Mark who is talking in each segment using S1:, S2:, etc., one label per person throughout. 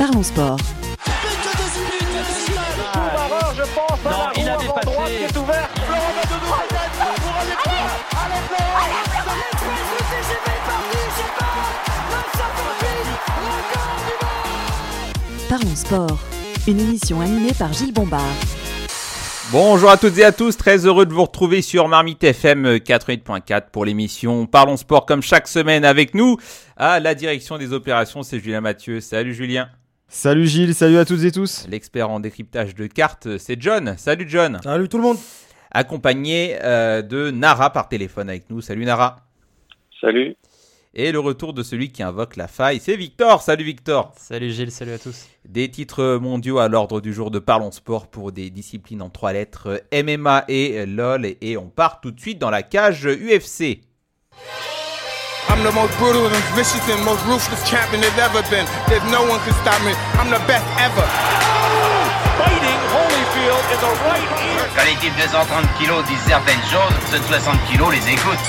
S1: Parlons sport.
S2: il
S1: Parlons sport. Une émission animée par Gilles Bombard.
S3: Bonjour à toutes et à tous, très heureux de vous retrouver sur Marmite FM 88.4 pour l'émission Parlons Sport comme chaque semaine avec nous. À la direction des opérations, c'est Julien Mathieu. Salut Julien.
S4: Salut Gilles, salut à toutes et tous.
S3: L'expert en décryptage de cartes, c'est John. Salut John.
S4: Salut tout le monde.
S3: Accompagné euh, de Nara par téléphone avec nous. Salut Nara.
S5: Salut.
S3: Et le retour de celui qui invoque la faille, c'est Victor. Salut Victor.
S2: Salut Gilles, salut à tous.
S3: Des titres mondiaux à l'ordre du jour de Parlons Sport pour des disciplines en trois lettres MMA et LOL. Et on part tout de suite dans la cage UFC.
S6: I'm the most brutal and vicious and most ruthless champion there's ever been. There's no one can stop me. I'm the best ever.
S7: Fighting Holyfield in the right ear.
S8: Quand les types de 130 kilos disent certaines choses, ceux de 60 kilos les écoutent.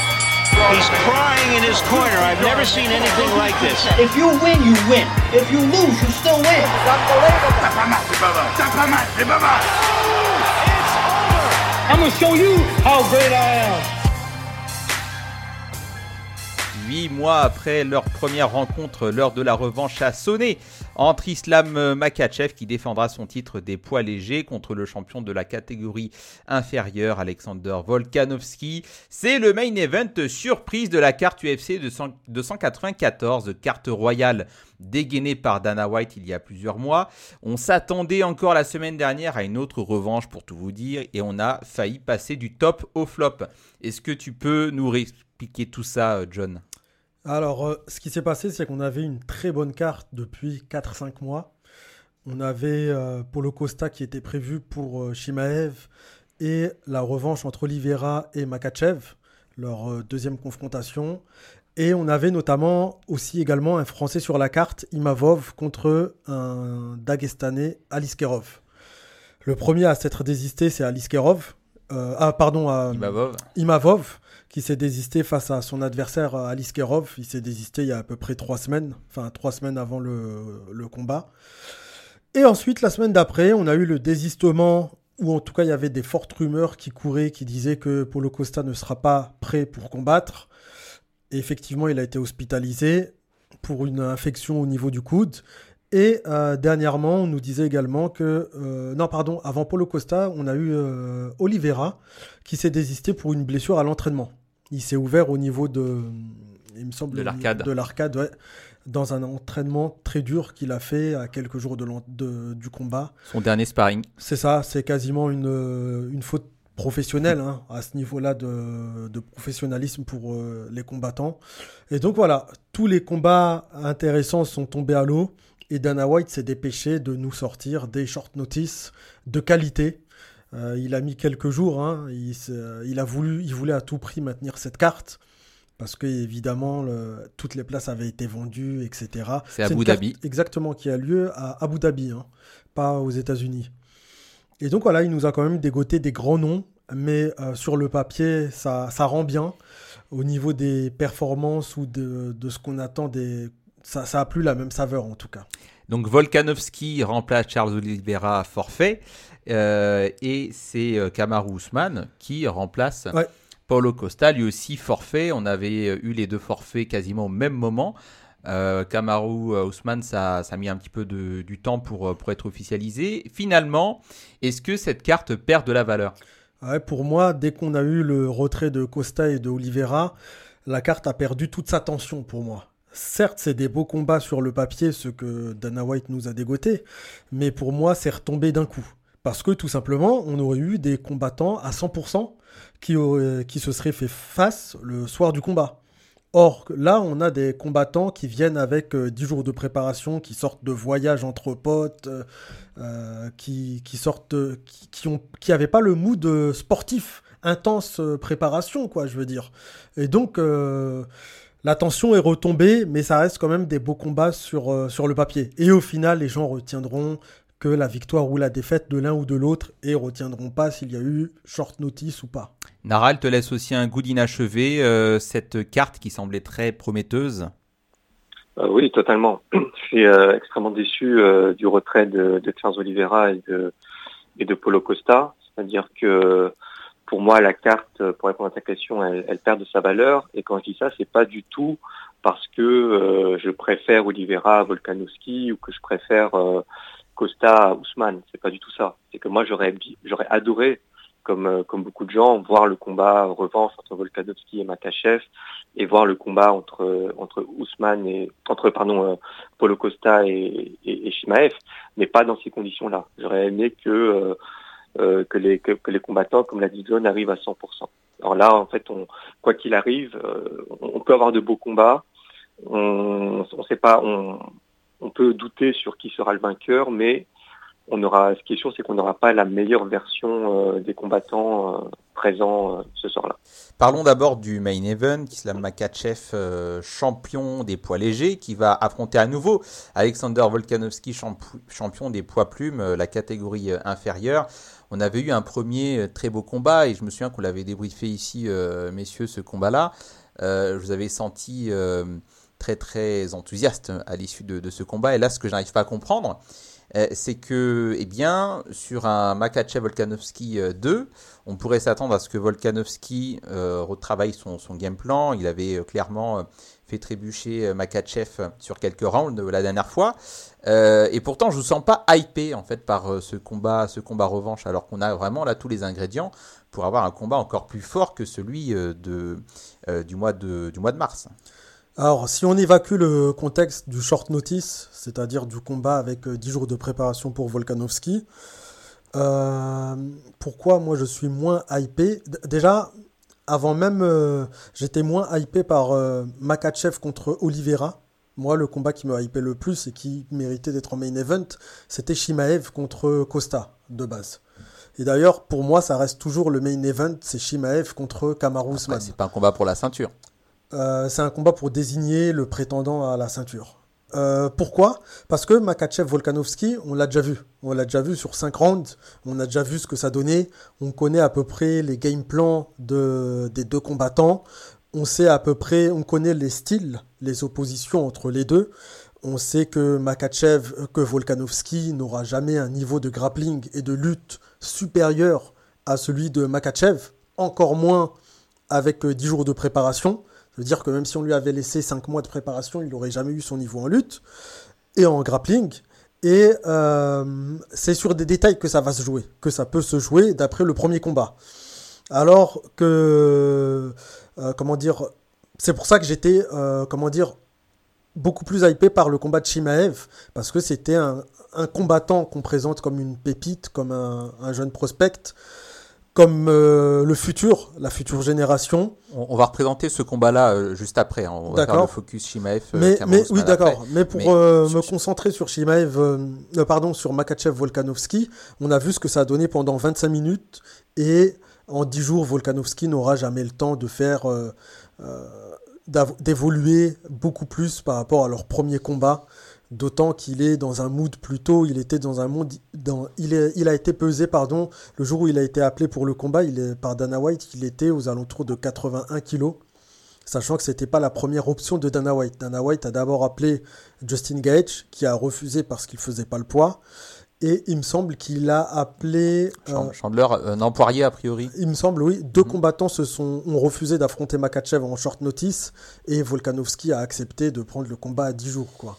S9: He's crying in his corner. I've never seen anything like this.
S10: If you win, you win. If you lose, you still win.
S6: T'as pas mal, c'est pas mal. T'as pas mal, c'est pas mal.
S9: I'm gonna show you how great I am.
S3: Mois après leur première rencontre, l'heure de la revanche a sonné entre Islam Makachev qui défendra son titre des poids légers contre le champion de la catégorie inférieure Alexander Volkanovski. C'est le main event surprise de la carte UFC de 294, carte royale dégainée par Dana White il y a plusieurs mois. On s'attendait encore la semaine dernière à une autre revanche pour tout vous dire et on a failli passer du top au flop. Est-ce que tu peux nous réexpliquer tout ça, John?
S4: Alors, euh, ce qui s'est passé, c'est qu'on avait une très bonne carte depuis 4-5 mois. On avait euh, Polo Costa qui était prévu pour euh, Shimaev et la revanche entre Oliveira et Makachev, leur euh, deuxième confrontation. Et on avait notamment aussi également un Français sur la carte, Imavov, contre un Dagestanais, Aliskerov. Le premier à s'être désisté, c'est Aliskerov. Euh, ah, pardon, à-
S3: Imavov
S4: Imavov, qui s'est désisté face à son adversaire euh, Aliskerov. Il s'est désisté il y a à peu près trois semaines, enfin trois semaines avant le, combat. Et ensuite, la semaine d'après, on a eu le désistement, ou en tout cas, il y avait des fortes rumeurs qui couraient, qui disaient que Paulo Costa ne sera pas prêt pour combattre. Et effectivement, il a été hospitalisé pour une infection au niveau du coude. Et euh, dernièrement, on nous disait également que... euh, non, pardon, avant Paulo Costa, on a eu Oliveira qui s'est désisté pour une blessure à l'entraînement. Il s'est ouvert au niveau de... Il me semble
S3: De l'arcade.
S4: De l'arcade, ouais. Dans un entraînement très dur qu'il a fait à quelques jours de du combat.
S3: Son dernier sparring.
S4: C'est ça, c'est quasiment une, une faute professionnelle hein, à ce niveau-là de, de professionnalisme pour euh, les combattants. Et donc voilà, tous les combats intéressants sont tombés à l'eau et Dana White s'est dépêché de nous sortir des short notice de qualité. Euh, il a mis quelques jours, hein, il, s'est- il a voulu, il voulait à tout prix maintenir cette carte parce que évidemment le- toutes les places avaient été vendues, etc.
S3: C'est Abu Dhabi.
S4: Exactement, qui a lieu à Abu Dhabi, hein, pas aux États-Unis. Et donc voilà, il nous a quand même dégoté des grands noms, mais euh, sur le papier, ça, ça rend bien. Au niveau des performances ou de, de ce qu'on attend, des... ça, ça a plus la même saveur en tout cas.
S3: Donc Volkanovski remplace Charles Oliveira à forfait. euh, et c'est euh, Kamaru Usman qui remplace
S4: Ouais.
S3: Paulo Costa, lui aussi forfait. On avait euh, eu les deux forfaits quasiment au même moment. Euh, Kamaru Usman, ça, ça a mis un petit peu de- du temps pour, pour être officialisé. Finalement, est-ce que cette carte perd de la valeur?
S4: Ouais, pour moi, dès qu'on a eu le retrait de Costa et de Oliveira, la carte a perdu toute sa tension pour moi. Certes, c'est des beaux combats sur le papier, ce que Dana White nous a dégoté, mais pour moi, c'est retombé d'un coup. Parce que tout simplement, on aurait eu des combattants à 100% qui, qui se seraient fait face le soir du combat. Or, là, on a des combattants qui viennent avec euh, 10 jours de préparation, qui sortent de voyages entre potes, euh, euh, qui, qui sortent, qui, ont, qui pas le mood euh, sportif, intense préparation, quoi, je veux dire. Et donc, la tension est retombée, mais ça reste quand même des beaux combats sur, euh, sur le papier. Et au final, les gens retiendront que la victoire ou la défaite de l'un ou de l'autre et retiendront pas s'il y a eu short notice ou pas.
S3: Nara, elle te laisse aussi un goût d'inachevé, euh, cette carte qui semblait très prometteuse.
S5: Euh, oui, totalement. Je suis euh, extrêmement déçu euh, du retrait de, de Charles Oliveira et de, et de Polo Costa. C'est-à-dire que pour moi, la carte, pour répondre à ta question, elle, elle perd de sa valeur. Et quand je dis ça, c'est pas du tout parce que je préfère Oliveira à Volkanovski ou que je préfère Costa à Ousmane. C'est pas du tout ça. C'est que moi, j'aurais adoré comme, euh, comme beaucoup de gens, voir le combat revanche entre Volkanovski et Makachev et voir le combat entre, entre Ousmane et, entre, pardon, euh, Paulo Costa et, et, Shimaev, mais pas dans ces conditions-là. J'aurais aimé que, euh, euh que, les, combattants, comme l'a dit John, arrivent à 100%. Alors là, en fait, quoi qu'il arrive, on peut avoir de beaux combats. On, on sait pas, on peut douter sur qui sera le vainqueur, mais on aura, ce qui est sûr, c'est qu'on n'aura pas la meilleure version euh, des combattants euh, présents euh, ce soir-là.
S3: Parlons d'abord du main event, Islam Makachev, champion des poids légers, qui va affronter à nouveau Alexander Volkanovski, champion des poids plumes, la catégorie inférieure. On avait eu un premier très beau combat et je me souviens qu'on l'avait débriefé ici, messieurs, ce combat-là. je vous avais senti très très enthousiaste à l'issue de, de, ce combat. Et là, ce que je n'arrive pas à comprendre, c'est que, eh bien, sur un Makachev Volkanovski 2, euh, on pourrait s'attendre à ce que Volkanovski euh, retravaille son, game plan. Il avait clairement fait trébucher Makachev sur quelques rounds la dernière fois. et pourtant, je ne sens pas hypé en fait par ce combat, ce combat revanche, alors qu'on a vraiment là tous les ingrédients pour avoir un combat encore plus fort que celui du mois de mars.
S4: Alors, si on évacue le contexte du short notice, c'est-à-dire du combat avec 10 euh, jours de préparation pour Volkanovski, euh, pourquoi moi je suis moins hypé? Déjà, avant même, euh, j'étais moins hypé par Makachev contre Oliveira. Moi, le combat qui me hypé le plus et qui méritait d'être en main event, c'était Shimaev contre Costa, de base. Et d'ailleurs, pour moi, ça reste toujours le main event, c'est Shimaev contre Kamaru Usman.
S3: C'est pas un combat pour la ceinture.
S4: Euh, c'est un combat pour désigner le prétendant à la ceinture. Euh, pourquoi? Parce que Makachev Volkanovski, on l'a déjà vu. On l'a déjà vu sur 5 rounds. On a déjà vu ce que ça donnait. On connaît à peu près les game plans de, des deux combattants. On sait à peu près, on connaît les styles, les oppositions entre les deux. On sait que Makachev, que Volkanovski n'aura jamais un niveau de grappling et de lutte supérieur à celui de Makachev. Encore moins avec 10 jours de préparation. Ça veut dire que même si on lui avait laissé 5 mois de préparation, il n'aurait jamais eu son niveau en lutte et en grappling. Et euh, c'est sur des détails que ça va se jouer, que ça peut se jouer d'après le premier combat. Alors que, euh, comment dire, c'est pour ça que j'étais, euh, comment dire, beaucoup plus hypé par le combat de Shimaev, parce que c'était un, combattant qu'on présente comme une pépite, comme un jeune prospect, comme euh, le futur, la future génération.
S3: On, va représenter ce combat-là euh, juste après. Hein. On va faire le focus Shimaev.
S4: Euh, mais, oui, d'accord. Mais pour me concentrer sur Shimaev, pardon, sur Makachev Volkanovski, on a vu ce que ça a donné pendant 25 minutes et en 10 jours, Volkanovski n'aura jamais le temps de faire d'évoluer beaucoup plus par rapport à leur premier combat. D'autant qu'il est dans un mood plutôt, il était dans un monde, dans, il, est, il a été pesé, pardon, le jour où il a été appelé pour le combat, il est, par Dana White, il était aux alentours de 81 kilos, sachant que c'était pas la première option de Dana White. Dana White a d'abord appelé Justin Gage, qui a refusé parce qu'il faisait pas le poids, et il me semble qu'il a appelé
S3: euh, Chandler, euh, non Poirier a priori.
S4: Il me semble, oui. Deux mhm. combattants se sont ont refusé d'affronter Makachev en short notice, et Volkanovski a accepté de prendre le combat à 10 jours, quoi.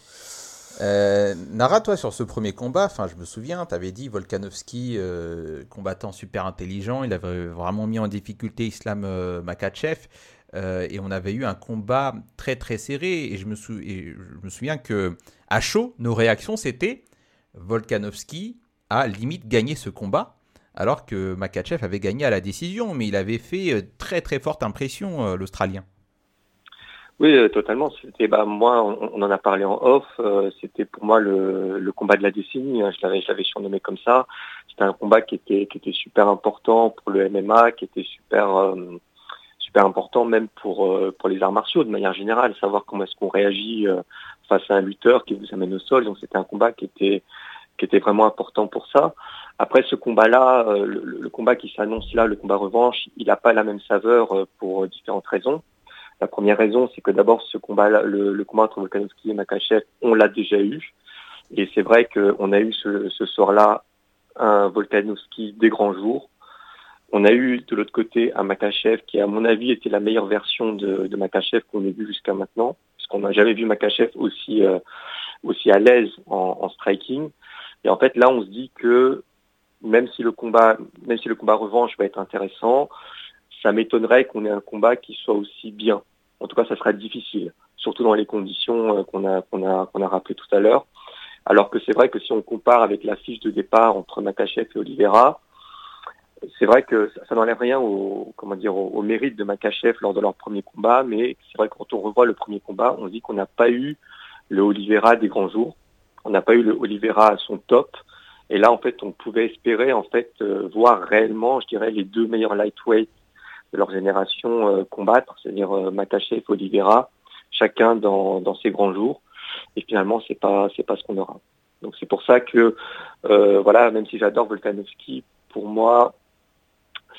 S3: Euh, Nara, toi, sur ce premier combat, enfin, je me souviens, tu avais dit Volkanovski, euh, combattant super intelligent, il avait vraiment mis en difficulté Islam euh, Makachev, et on avait eu un combat très très serré, et je me, souviens que à chaud, nos réactions c'était Volkanovski a limite gagné ce combat, alors que Makachev avait gagné à la décision, mais il avait fait très très forte impression, l'Australien.
S5: Oui, euh, totalement. C'était, bah, moi, on, en a parlé en off. Euh, c'était pour moi le, le, combat de la décennie. Hein, je l'avais, je l'avais surnommé comme ça. C'était un combat qui était, qui était super important pour le MMA, qui était super, euh, super important même pour, pour les arts martiaux de manière générale. Savoir comment est-ce qu'on réagit face à un lutteur qui vous amène au sol. Donc c'était un combat qui était, qui était vraiment important pour ça. Après ce combat-là, le, le, combat qui s'annonce là, le combat revanche, il n'a pas la même saveur pour différentes raisons. La première raison, c'est que d'abord, ce combat, le, combat entre Volkanovski et Makachev, on l'a déjà eu. Et c'est vrai qu'on a eu ce, soir-là un Volkanovski des grands jours. On a eu de l'autre côté un Makachev qui, à mon avis, était la meilleure version de, Makachev qu'on ait vu jusqu'à maintenant, parce qu'on n'a jamais vu Makachev aussi euh, aussi à l'aise en, en, striking. Et en fait, là, on se dit que même si le combat, même si le combat revanche va être intéressant, ça m'étonnerait qu'on ait un combat qui soit aussi bien. En tout cas, ça sera difficile, surtout dans les conditions euh, qu'on a qu'on a qu'on a rappelé tout à l'heure. Alors que c'est vrai que si on compare avec la fiche de départ entre Makachev et Oliveira, c'est vrai que ça, n'enlève rien au, mérite de Makachev lors de leur premier combat, mais c'est vrai que quand on revoit le premier combat, on dit qu'on n'a pas eu le Oliveira des grands jours, on n'a pas eu le Oliveira à son top, et là en fait on pouvait espérer en fait euh, voir réellement, je dirais, les deux meilleurs lightweights de leur génération euh, combattre, c'est-à-dire euh, Makachev, Oliveira, chacun dans, dans ses grands jours, et finalement c'est pas c'est pas ce qu'on aura. Donc c'est pour ça que euh, voilà, même si j'adore Volkanovski, pour moi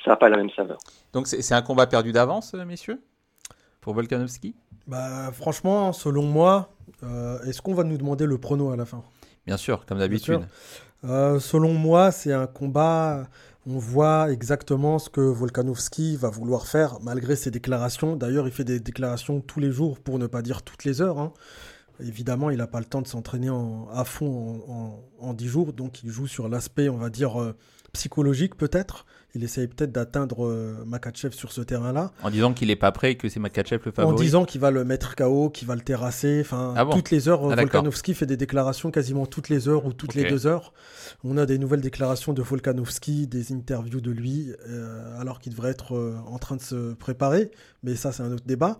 S5: ça n'a pas la même saveur.
S3: Donc c'est un combat perdu d'avance, messieurs, pour Volkanovski?
S4: Bah, Franchement, selon moi, euh, est-ce qu'on va nous demander le prono à la fin?
S3: Bien sûr, comme d'habitude.
S4: Euh, selon moi, c'est un combat. On voit exactement ce que Volkanovski va vouloir faire, malgré ses déclarations. D'ailleurs, il fait des déclarations tous les jours, pour ne pas dire toutes les heures. Hein. Évidemment, il n'a pas le temps de s'entraîner à fond en, dix 10 jours, donc il joue sur l'aspect, on va dire, psychologique peut-être. Il essaye peut-être d'atteindre euh, Makachev sur ce terrain-là.
S3: En disant qu'il n'est pas prêt et que c'est Makachev le favori.
S4: En disant qu'il va le mettre KO, qu'il va le terrasser. Enfin, ah toutes les heures, ah, Volkanovski fait des déclarations quasiment toutes les heures ou toutes les deux heures. On a des nouvelles déclarations de Volkanovski, des interviews de lui, euh, alors qu'il devrait être euh, en train de se préparer. Mais ça, c'est un autre débat.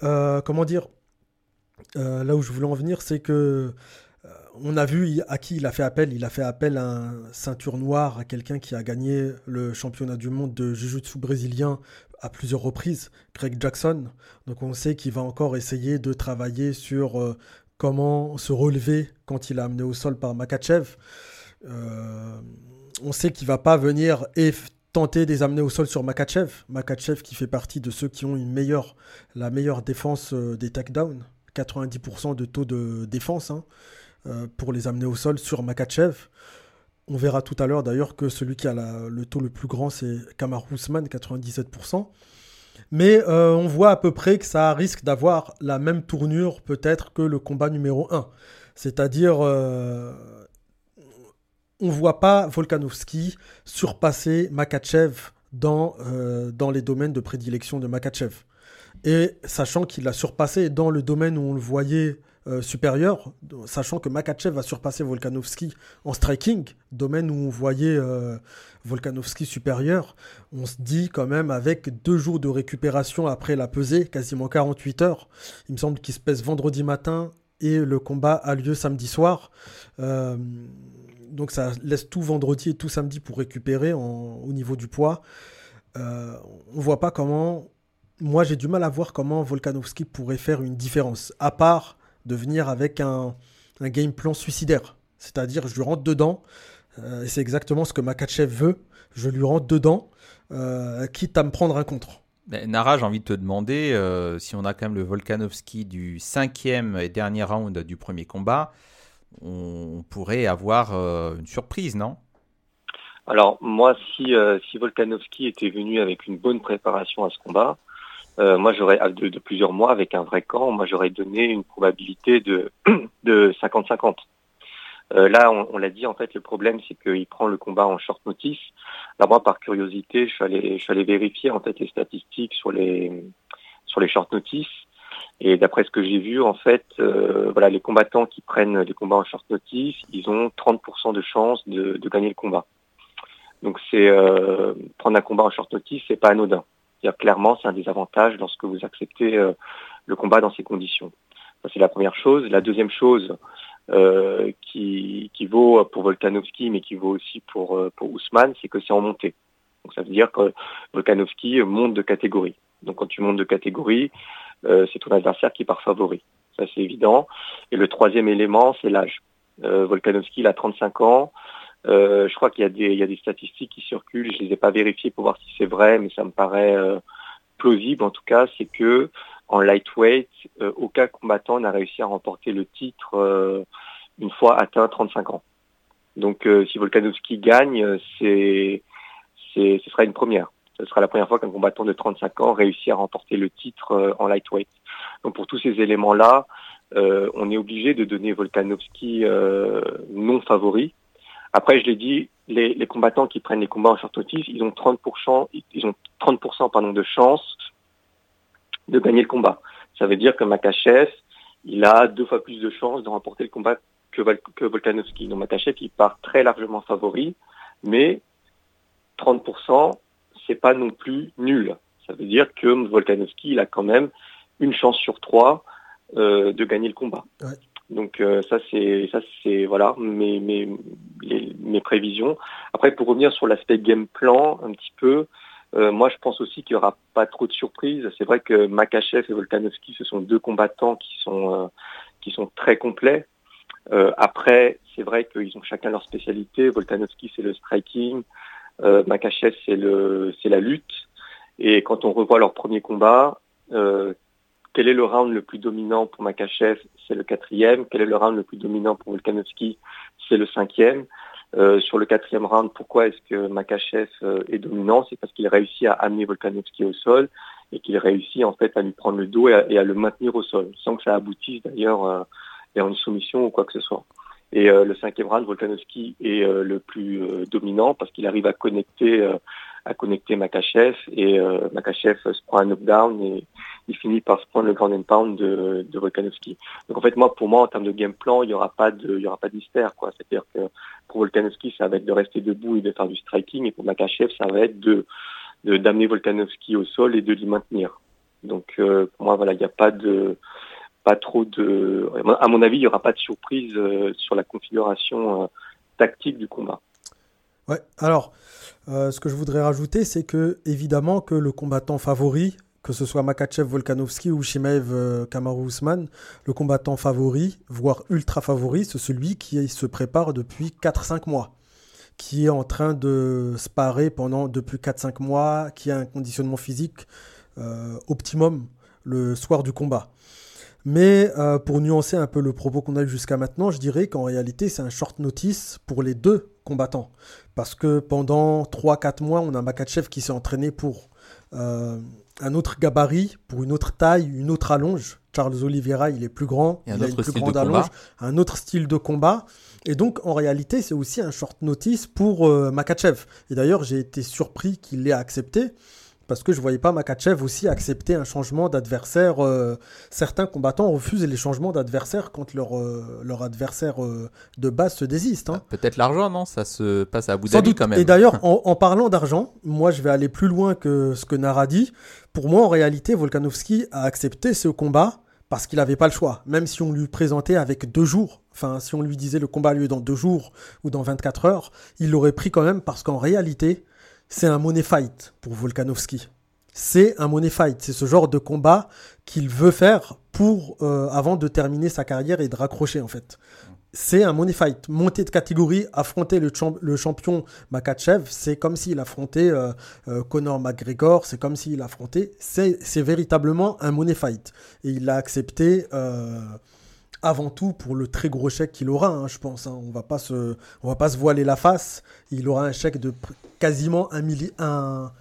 S4: comment dire? Là où je voulais en venir, c'est que on a vu à qui il a fait appel. Il a fait appel à un ceinture noire, à quelqu'un qui a gagné le championnat du monde de Jiu-Jitsu brésilien à plusieurs reprises, Greg Jackson. Donc on sait qu'il va encore essayer de travailler sur euh, comment se relever quand il est amené au sol par Makachev. Euh, on sait qu'il va pas venir et tenter des amener au sol sur Makachev. Makachev qui fait partie de ceux qui ont la meilleure défense euh, des takedowns. 90% de taux de défense. Hein. Euh, pour les amener au sol sur Makachev. On verra tout à l'heure d'ailleurs que celui qui a le taux le plus grand, c'est Kamar Ousmane, 97%. Mais euh, on voit à peu près que ça risque d'avoir la même tournure peut-être que le combat numéro 1. C'est-à-dire, euh, on ne voit pas Volkanovski surpasser Makachev dans, dans les domaines de prédilection de Makachev. Et sachant qu'il l'a surpassé dans le domaine où on le voyait euh, supérieur, sachant que Makachev va surpasser Volkanovski en striking, domaine où on voyait euh, Volkanovski supérieur, on se dit quand même avec deux jours de récupération après la pesée, quasiment 48 heures, il me semble qu'il se pèse vendredi matin et le combat a lieu samedi soir. Euh, donc ça laisse tout vendredi et tout samedi pour récupérer au niveau du poids. on voit pas comment moi j'ai du mal à voir comment Volkanovski pourrait faire une différence, à part de venir avec un, game plan suicidaire. C'est-à-dire, je lui rentre dedans, euh, et c'est exactement ce que Makachev veut, je lui rentre dedans, euh, quitte à me prendre un contre.
S3: Nara, j'ai envie de te demander euh, si on a quand même le Volkanovski du cinquième et dernier round du premier combat, on pourrait avoir une surprise, non?
S5: Alors moi, si, si Volkanovski était venu avec une bonne préparation à ce combat, euh, moi j'aurais de, de, plusieurs mois avec un vrai camp, moi j'aurais donné une probabilité de de 50-50. Euh, là, on, on l'a dit, en fait, le problème, c'est qu'il prend le combat en short notice. Là, moi, par curiosité, je suis allé, je suis allé vérifier en fait les statistiques sur les sur les short notice. Et d'après ce que j'ai vu, en fait, euh, voilà, les combattants qui prennent des combats en short notice, ils ont 30% de chances de, de, gagner le combat. Donc, c'est euh, prendre un combat en short notice, c'est pas anodin clairement, c'est un désavantage lorsque vous acceptez euh, le combat dans ces conditions. c'est la première chose. La deuxième chose euh, qui, qui, vaut pour Volkanovski, mais qui vaut aussi pour, euh, pour Ousmane, c'est que c'est en montée. Donc ça veut dire que Volkanovski monte de catégorie. Donc quand tu montes de catégorie, c'est ton adversaire qui part favori. Ça c'est évident. Et le troisième élément, c'est l'âge. Volkanovski, il a 35 ans. Euh, je crois qu'il y, a des, statistiques qui circulent, je les ai pas vérifiées pour voir si c'est vrai, mais ça me paraît, euh, plausible en tout cas, c'est que en lightweight, aucun combattant n'a réussi à remporter le titre une fois atteint 35 ans. Donc si Volkanovski gagne, ce sera une première. Ce sera la première fois qu'un combattant de 35 ans réussit à remporter le titre en lightweight. Donc pour tous ces éléments-là, euh, on est obligé de donner Volkanovski euh, non favori. Après, je l'ai dit, les, combattants qui prennent les combats en short notice, ils ont 30%, ils ont 30% pardon, de chance de gagner le combat. Ça veut dire que Makachev, il a deux fois plus de chances de remporter le combat que, que Volkanovski. Donc Makachev, il part très largement favori, mais 30%, c'est pas non plus nul. Ça veut dire que Volkanovski, il a quand même une chance sur trois euh, de gagner le combat. Donc euh, ça c'est ça c'est voilà mes mes mes prévisions. Après pour revenir sur l'aspect game plan un petit peu, euh, moi je pense aussi qu'il y aura pas trop de surprises. C'est vrai que Makachev et Volkanovski ce sont deux combattants qui sont qui sont très complets. après c'est vrai qu'ils ont chacun leur spécialité. Volkanovski c'est le striking, Makachev c'est le c'est la lutte. Et quand on revoit leur premier combat, quel est le round le plus dominant pour Makachev C'est le quatrième. Quel est le round le plus dominant pour Volkanovski C'est le cinquième. Euh, sur le quatrième round, pourquoi est-ce que Makachev euh, est dominant? C'est parce qu'il réussit à amener Volkanovski au sol et qu'il réussit en fait à lui prendre le dos et à, le maintenir au sol, sans que ça aboutisse d'ailleurs euh, vers une soumission ou quoi que ce soit. Et le cinquième round, Volkanovski est le plus dominant parce qu'il arrive à connecter à connecter Makachev et euh, Makachev se prend un knockdown et il finit par se prendre le grand and pound de, de Volkanovski. Donc en fait moi pour moi en termes de game plan il y aura pas de il y aura pas d'hystère quoi. C'est-à-dire que pour Volkanovski ça va être de rester debout et de faire du striking et pour Makachev ça va être de d'amener Volkanovski au sol et de l'y maintenir. Donc euh, pour moi voilà il n'y a pas de pas trop de à mon avis il y aura pas de surprise euh, sur la configuration euh, tactique du combat.
S4: Ouais, alors, euh, ce que je voudrais rajouter, c'est que, évidemment, que le combattant favori, que ce soit Makachev, Volkanovski ou Shimaev, euh, Kamaru le combattant favori, voire ultra favori, c'est celui qui se prépare depuis 4-5 mois, qui est en train de se parer pendant depuis 4-5 mois, qui a un conditionnement physique euh, optimum le soir du combat. Mais pour nuancer un peu le propos qu'on a eu jusqu'à maintenant, je dirais qu'en réalité, c'est un short notice pour les deux combattants. Parce que pendant 3-4 mois, on a Makachev qui s'est entraîné pour euh, un autre gabarit, pour une autre taille, une autre allonge. Charles Oliveira, il est plus grand, il a une plus grande allonge, un autre style de combat. Et donc, en réalité, c'est aussi un short notice pour euh, Makachev. Et d'ailleurs, j'ai été surpris qu'il l'ait accepté parce que je voyais pas Makachev aussi accepter un changement d'adversaire. Euh, certains combattants refusent les changements d'adversaire quand leur, euh, leur adversaire euh, de base se désiste. Hein.
S3: Peut-être l'argent, non? Ça se passe à Abu Dhabi quand même.
S4: Et d'ailleurs, en, parlant d'argent, moi je vais aller plus loin que ce que Nara dit. Pour moi, en réalité, Volkanovski a accepté ce combat parce qu'il n'avait pas le choix. Même si on lui présentait avec deux jours, enfin si on lui disait le combat a lieu dans deux jours ou dans 24 heures, il l'aurait pris quand même parce qu'en réalité, c'est un money fight pour Volkanovski. C'est un money fight. C'est ce genre de combat qu'il veut faire pour euh, avant de terminer sa carrière et de raccrocher en fait. C'est un money fight. Monter de catégorie, affronter le, champion Makachev, c'est comme s'il affrontait euh, euh, Conor McGregor, c'est comme s'il affrontait. C'est véritablement un money fight. Et il l'a accepté avant tout pour le très gros chèque qu'il aura, hein, je pense. Hein. On va pas se, on va pas se voiler la face. Il aura un chèque de quasiment un, un,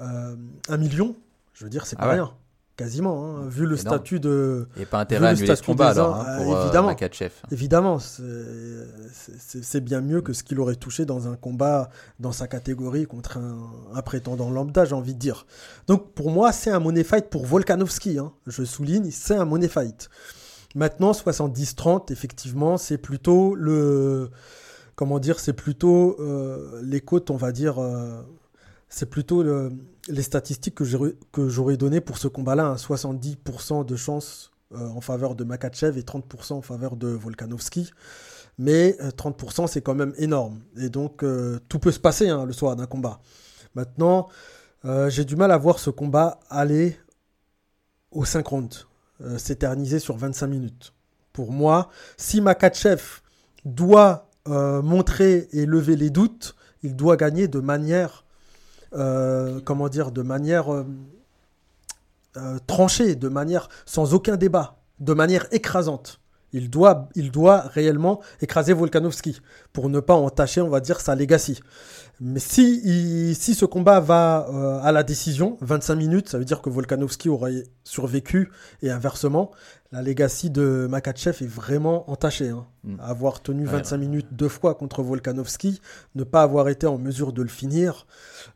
S4: euh, un million. Je veux dire, c'est pas ah rien. Quasiment, hein, vu le statut de.
S3: Et pas intérêt à annuler ce combat alors, hein, pour euh, évidemment,
S4: Évidemment, c'est bien mieux que ce qu'il aurait touché dans un combat dans sa catégorie contre un, prétendant lambda, j'ai envie de dire. Donc pour moi, c'est un money fight pour Volkanovski. Je souligne, c'est un money fight. Maintenant, 70-30, effectivement, c'est plutôt le. Comment dire C'est plutôt euh, les on va dire. Euh, c'est plutôt les statistiques que j'aurais données pour ce combat-là. 70% de chance euh, en faveur de Makachev et 30% en faveur de Volkanovski. Mais 30%, c'est quand même énorme. Et donc, tout peut se passer hein, le soir d'un combat. Maintenant, j'ai du mal à voir ce combat aller au 50 euh, s'éterniser sur 25 minutes. Pour moi, si Makachev doit euh, montrer et lever les doutes, il doit gagner de manière, euh, comment dire, de manière tranché, de manière sans aucun débat, de manière écrasante. Il doit, il doit réellement écraser Volkanovski pour ne pas entacher, on va dire, sa legacy. Mais si, si ce combat va euh, à la décision, 25 minutes, ça veut dire que Volkanovski aurait survécu et inversement, la legacy de Makachev est vraiment entachée. Hein. Mm. Avoir tenu 25 minutes deux fois contre Volkanovski, ne pas avoir été en mesure de le finir,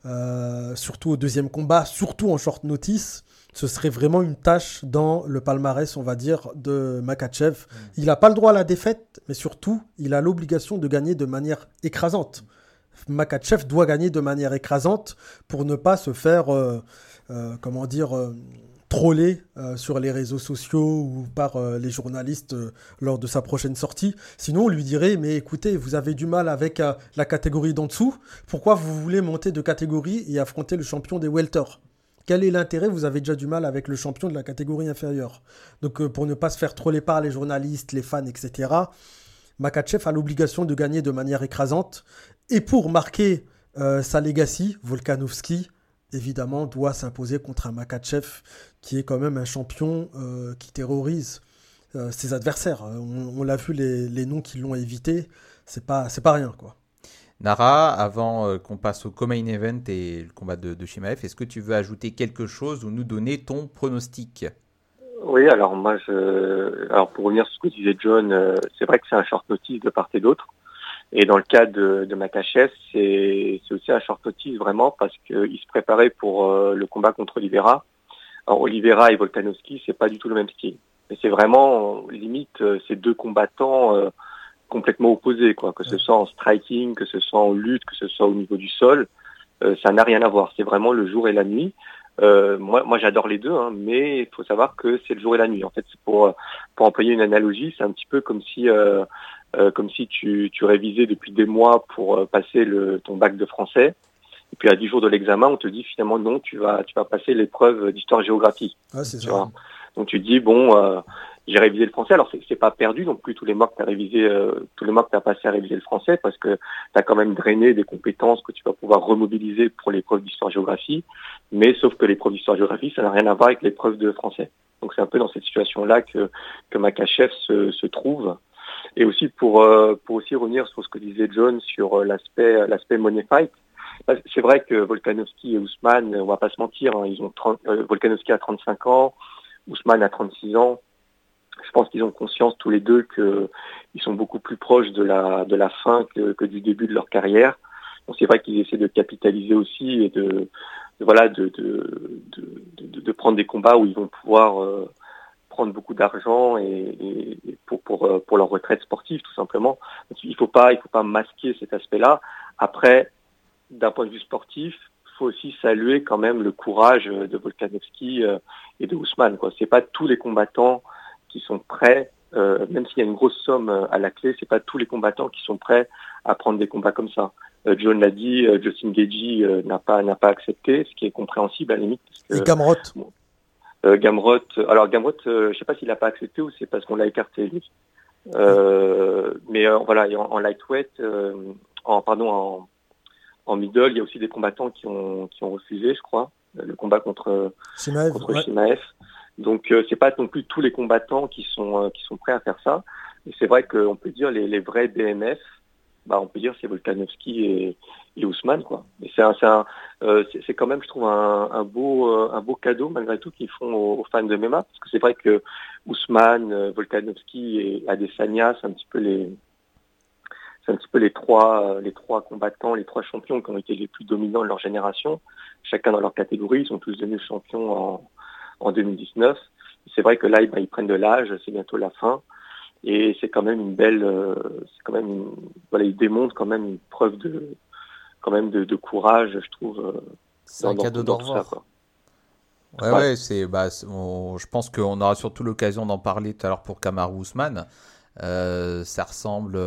S4: euh, surtout au deuxième combat, surtout en short notice, ce serait vraiment une tâche dans le palmarès, on va dire, de Makachev. Mm. Il n'a pas le droit à la défaite, mais surtout, il a l'obligation de gagner de manière écrasante. Makachev doit gagner de manière écrasante pour ne pas se faire, euh, euh, comment dire, euh, troller sur les réseaux sociaux ou par les journalistes lors de sa prochaine sortie. Sinon, on lui dirait, mais écoutez, vous avez du mal avec la catégorie d'en dessous, pourquoi vous voulez monter de catégorie et affronter le champion des welter quel est l'intérêt Vous avez déjà du mal avec le champion de la catégorie inférieure. Donc euh, pour ne pas se faire troller par les journalistes, les fans, etc., Makachev a l'obligation de gagner de manière écrasante. Et pour marquer euh, sa legacy, Volkanovski, évidemment, doit s'imposer contre un Makachev qui est quand même un champion euh, qui terrorise ses adversaires. On, l'a vu, les, noms qui l'ont évité, c'est pas, c'est pas rien, quoi.
S3: Nara, avant euh, qu'on passe au co-main event et le combat de, de Shimaev, est-ce que tu veux ajouter quelque chose ou nous donner ton pronostic?
S5: Oui, alors moi, alors pour revenir sur ce que disait John, euh, c'est vrai que c'est un short notice de part et d'autre. Et dans le cas de, de Makachev, c'est aussi un short notice vraiment parce qu'il se préparait pour euh, le combat contre Oliveira. Alors Oliveira et Volkanovski, c'est pas du tout le même style. Mais c'est vraiment limite ces deux combattants complètement opposés, quoi. Que ce soit en striking, que ce soit en lutte, que ce soit au niveau du sol, euh, ça n'a rien à voir. C'est vraiment le jour et la nuit. Euh, moi, moi j'adore les deux, hein, mais il faut savoir que c'est le jour et la nuit. En fait, pour pour employer une analogie, c'est un petit peu comme si euh, comme si tu, tu révisais depuis des mois pour passer le ton bac de français. Et puis à 10 jours de l'examen, on te dit finalement non, tu vas tu vas passer l'épreuve d'histoire-géographie.
S4: Ah, c'est ça.
S5: Donc tu dis bon, j'ai révisé le français. Alors c'est pas perdu non plus tous les mois que tu as révisé, euh, tous les mois que tu as passé à réviser le français, parce que tu as quand même drainé des compétences que tu vas pouvoir remobiliser pour l'épreuve d'histoire-géographie. Mais sauf que l'épreuve d'histoire-géographie, ça n'a rien à voir avec l'épreuve de français. Donc c'est un peu dans cette situation-là que que Makachev se, se trouve. Et aussi pour euh, pour aussi revenir sur ce que disait John sur euh, l'aspect l'aspect money fight. Bah, c'est vrai que Volkanovski et Ousmane, on va pas se mentir, hein, ils ont 30, Volkanovski a 35 ans, Ousmane a 36 ans je pense qu'ils ont conscience tous les deux qu'ils sont beaucoup plus proches de la, de la fin que, du début de leur carrière. Donc c'est vrai qu'ils essaient de capitaliser aussi et de, voilà de, de, prendre des combats où ils vont pouvoir euh, prendre beaucoup d'argent et, pour, pour, euh, pour leur retraite sportive tout simplement. il faut pas faut pas masquer cet aspect-là. Après, d'un point de vue sportif, il faut aussi saluer quand même le courage de Volkanovski euh, et de Ousmane. Quoi, c'est pas tous les combattants qui sont prêts, euh, même s'il y a une grosse somme euh, à la clé, c'est pas tous les combattants qui sont prêts à prendre des combats comme ça. Euh, John l'a dit, Justin Gagey n'a pas n'a pas accepté, ce qui est compréhensible à la limite.
S4: Parce Et Gamrot?
S5: Gamrot, alors Gamrot, je sais pas s'il n'a pas accepté ou c'est parce qu'on l'a écarté lui. mais voilà, en, lightweight, en pardon, en, en middle, il y a aussi des combattants qui ont qui ont refusé, je crois, le combat contre
S4: Shimaev.
S5: Contre Shimaev. Donc euh, c'est pas non plus tous les combattants qui sont euh, qui sont prêts à faire ça. Et c'est vrai qu'on peut dire les, les vrais BMF, bah on peut dire c'est Volkanovski et, et Ousmane quoi. Et c'est c'est euh, c'est quand même je trouve un, un beau euh, un beau cadeau malgré tout qu'ils font aux, fans de MMA parce que c'est vrai que Ousmane, Volkanovski et Adesanya c'est un petit peu les c'est un petit peu les trois les trois combattants, les trois champions qui ont été les plus dominants de leur génération, chacun dans leur catégorie, ils sont tous devenus champions en en 2019. C'est vrai que là, ils, prennent de l'âge, c'est bientôt la fin. Et c'est quand même une belle, euh, c'est quand même, une, voilà, ils démontrent quand même une preuve de, quand même de, courage, je trouve. Euh,
S3: c'est un cadeau d'au revoir. Ouais, ouais, c'est, bah, je pense qu'on aura surtout l'occasion d'en parler tout à l'heure pour Kamaru Ousmane. Euh, ça ressemble.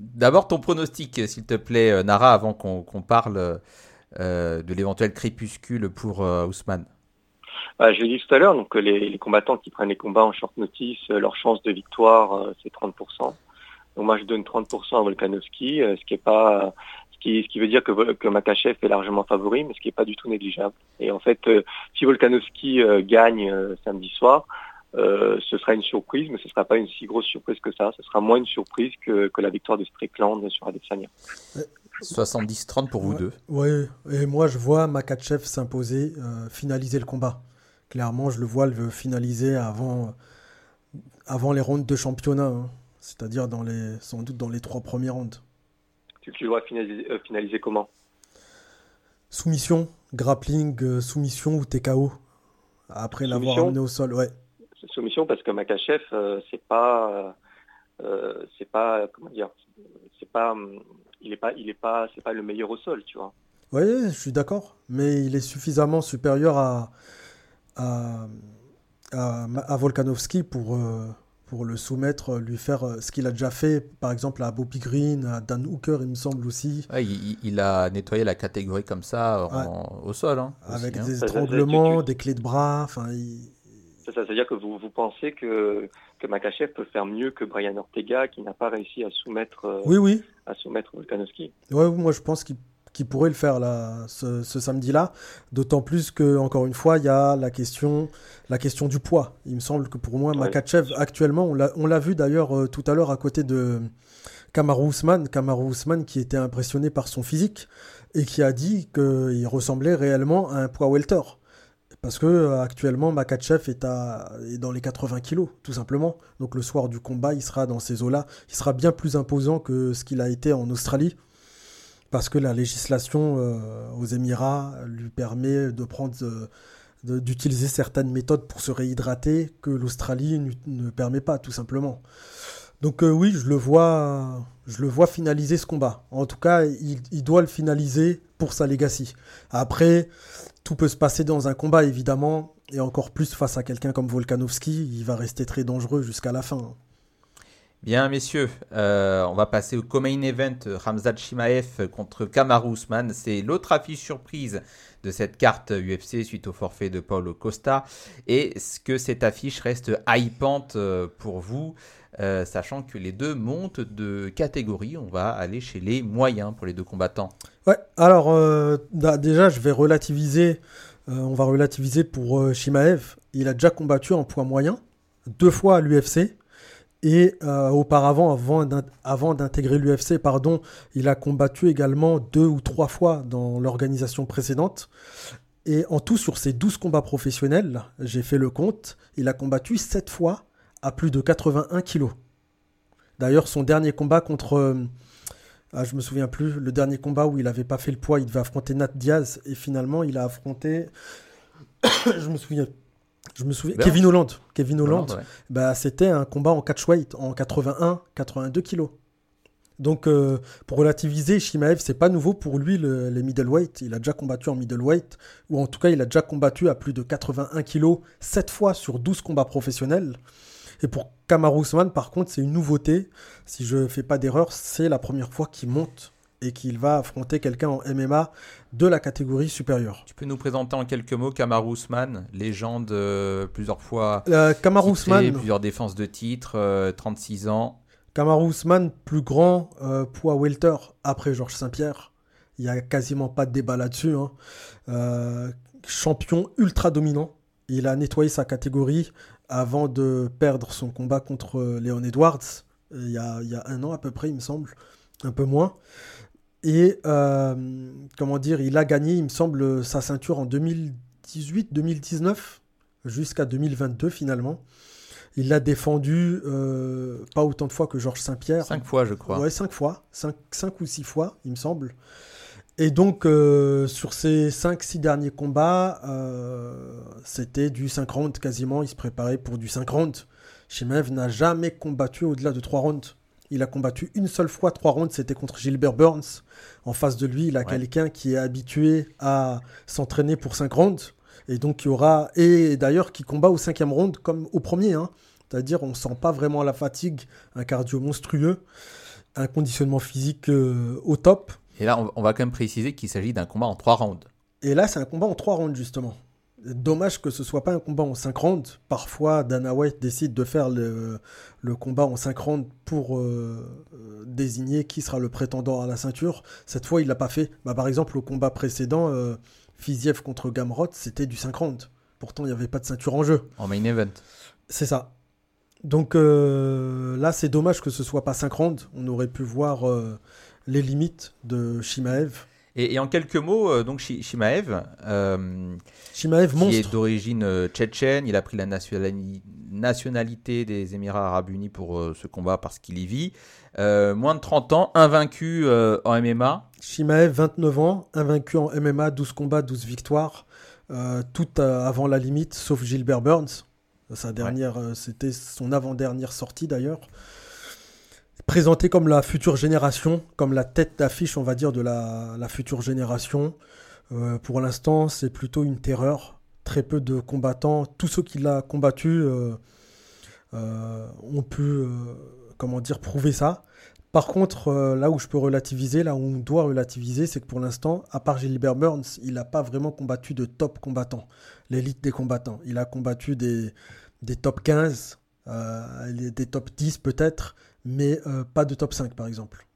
S3: D'abord ton pronostic, s'il te plaît, Nara, avant qu'on parle de l'éventuel crépuscule pour euh, Ousmane
S5: bah, Je l'ai dit tout à l'heure, donc les, les, combattants qui prennent les combats en short notice, euh, leur chance de victoire, c'est 30%. Donc moi, je donne 30% à Volkanovski, ce qui est pas ce qui, ce qui veut dire que, que Makachev est largement favori, mais ce qui n'est pas du tout négligeable. Et en fait, euh, si Volkanovski euh, gagne euh, samedi soir, ce sera une surprise, mais ce ne sera pas une si grosse surprise que ça. Ce sera moins une surprise que, que la victoire de Strickland sur Adesanya.
S3: 70-30 pour vous deux.
S4: Oui, et moi je vois Makachev s'imposer, finaliser le combat. Clairement, je le vois le finaliser avant, avant les rounds de championnat, hein. c'est-à-dire dans les, sans doute dans les trois premiers rounds.
S5: Tu, tu le vois finaliser, finaliser comment?
S4: Soumission, grappling, euh, soumission ou TKO après l'avoir amené au sol, ouais.
S5: Soumission parce que Makachev, euh, c'est pas, euh, c'est pas, comment dire, c'est pas, il est pas, il est pas, c'est pas le meilleur au sol, tu vois.
S4: Oui, je suis d'accord, mais il est suffisamment supérieur à, à, à, Volkanovski pour, pour le soumettre, lui faire ce qu'il a déjà fait, par exemple à Bobby Green, à Dan Hooker, il me semble aussi.
S3: il, a nettoyé la catégorie comme ça au sol. Hein,
S4: Avec hein. des étranglements, des clés de bras. Enfin,
S5: Ça, veut dire que vous, vous pensez que, que Makachev peut faire mieux que Brian Ortega, qui n'a pas réussi à soumettre, euh,
S4: oui, oui.
S5: À soumettre Volkanovski
S4: Oui, moi je pense qu'il qui pourrait le faire là, ce, samedi-là. D'autant plus que, encore une fois, il y a la question, la question du poids. Il me semble que pour moi, Makachev, actuellement, on l'a vu d'ailleurs euh, tout à l'heure à côté de Kamaru Usman. Kamaru Usman qui était impressionné par son physique et qui a dit qu'il ressemblait réellement à un poids welter. Parce que euh, actuellement, Makachev est, à, est dans les 80 kilos, tout simplement. Donc le soir du combat, il sera dans ces eaux-là. Il sera bien plus imposant que ce qu'il a été en Australie parce que la législation euh, aux Émirats lui permet de prendre euh, d'utiliser certaines méthodes pour se réhydrater que l'Australie ne permet pas tout simplement. Donc oui, je le vois je le vois finaliser ce combat. En tout cas, il, doit le finaliser pour sa legacy. Après, tout peut se passer dans un combat évidemment et encore plus face à quelqu'un comme Volkanovski, il va rester très dangereux jusqu'à la fin.
S3: Bien, messieurs, euh, on va passer au co-main event Ramzat Shimaev contre Kamaru Usman. C'est l'autre affiche surprise de cette carte UFC suite au forfait de Paulo Costa. Est-ce que cette affiche reste hypante euh, pour vous, euh, sachant que les deux montent de catégorie On va aller chez les moyens pour les deux combattants.
S4: Ouais, alors bah, déjà, je vais relativiser. on va relativiser pour Shimaev. Il a déjà combattu en poids moyen, deux fois à l'UFC. Et euh, auparavant, avant d'intégrer l'UFC, pardon, il a combattu également deux ou trois fois dans l'organisation précédente. Et en tout, sur ses 12 combats professionnels, j'ai fait le compte, il a combattu 7 fois à plus de 81 kilos. D'ailleurs, son dernier combat contre... Ah, je me souviens plus, le dernier combat où il n'avait pas fait le poids, il devait affronter Nat Diaz. Et finalement, il a affronté... je me souviens je me souviens. Kevin Holland. Kevin Holland. bah, c'était un combat en catchweight en 81, 82 kilos. Donc, euh, pour relativiser, Shimaev, c'est pas nouveau pour lui les middleweight. Il a déjà combattu en middleweight, ou en tout cas, il a déjà combattu à plus de 81 kilos, 7 fois sur 12 combats professionnels. Et pour Kamaru Usman, par contre, c'est une nouveauté. Si je fais pas d'erreur, c'est la première fois qu'il monte et qu'il va affronter quelqu'un en MMA de la catégorie supérieure.
S3: Tu peux nous présenter en quelques mots Kamaru Usman, légende euh, plusieurs fois,
S4: euh, Kamaru Usman,
S3: plusieurs défenses de titre, 36 euh, ans.
S4: Kamaru Usman, plus grand euh, poids welter après Georges Saint-Pierre. Il n'y a quasiment pas de débat là-dessus. Hein. champion ultra dominant. Il a nettoyé sa catégorie avant de perdre son combat contre Léon Edwards. Il y, a, il y a un an à peu près, il me semble. Un peu moins. Et euh, comment dire, il a gagné, il me semble, sa ceinture en 2018-2019 jusqu'à 2022 finalement. Il l'a défendu euh, pas autant de fois que Georges Saint-Pierre.
S3: Cinq fois, je crois.
S4: Ouais, cinq fois. Cinq, cinq ou six fois, il me semble. Et donc, euh, sur ces cinq, six derniers combats, c'était du 5 rounds quasiment. Il se préparait pour du 5 rounds. Shimev n'a jamais combattu au-delà de 3 rounds. Il a combattu une seule fois trois rounds, c'était contre Gilbert Burns. En face de lui, il a quelqu'un qui est habitué à s'entraîner pour cinq rounds. Et donc, il y aura. Et d'ailleurs, qui combat au cinquième round comme au premier. Hein. C'est-à-dire, on ne sent pas vraiment la fatigue, un cardio monstrueux, un conditionnement physique euh, au top.
S3: Et là, on va quand même préciser qu'il s'agit d'un combat en trois rounds.
S4: Et là, c'est un combat en trois rounds, justement. Dommage que ce soit pas un combat en 5 rounds. Parfois, Dana White décide de faire le, le combat en 5 rounds pour euh, euh, désigner qui sera le prétendant à la ceinture. Cette fois, il l'a pas fait. Bah, par exemple, au combat précédent, euh, Fiziev contre Gamrot, c'était du 5 rounds. Pourtant, il n'y avait pas de ceinture en jeu.
S3: En main event.
S4: C'est ça. Donc euh, là, c'est dommage que ce soit pas 5 rounds. On aurait pu voir euh, les limites de Shimaev.
S3: Et, et en quelques mots, euh, donc Shi- Shimaev, euh,
S4: Shimaev,
S3: qui
S4: monstre.
S3: est d'origine euh, tchétchène, il a pris la nationali- nationalité des Émirats Arabes Unis pour euh, ce combat parce qu'il y vit. Euh, moins de 30 ans, invaincu en MMA.
S4: Shimaev, 29 ans, invaincu en MMA, 12 combats, 12 victoires. Tout avant la limite, sauf Gilbert Burns. Sa dernière, c'était son avant-dernière sortie d'ailleurs. Présenté comme la future génération, comme la tête d'affiche, on va dire, de la, la future génération. Euh, pour l'instant, c'est plutôt une terreur. Très peu de combattants. Tous ceux qui l'ont combattu euh, euh, ont pu, comment dire, prouver ça. Par contre, là où je peux relativiser, là où on doit relativiser, c'est que pour l'instant, à part Gilbert Burns, il n'a pas vraiment combattu de top combattants, l'élite des combattants. Il a combattu des, des top 15, euh, des top 10 peut-être, mais euh, pas de top 5 par exemple.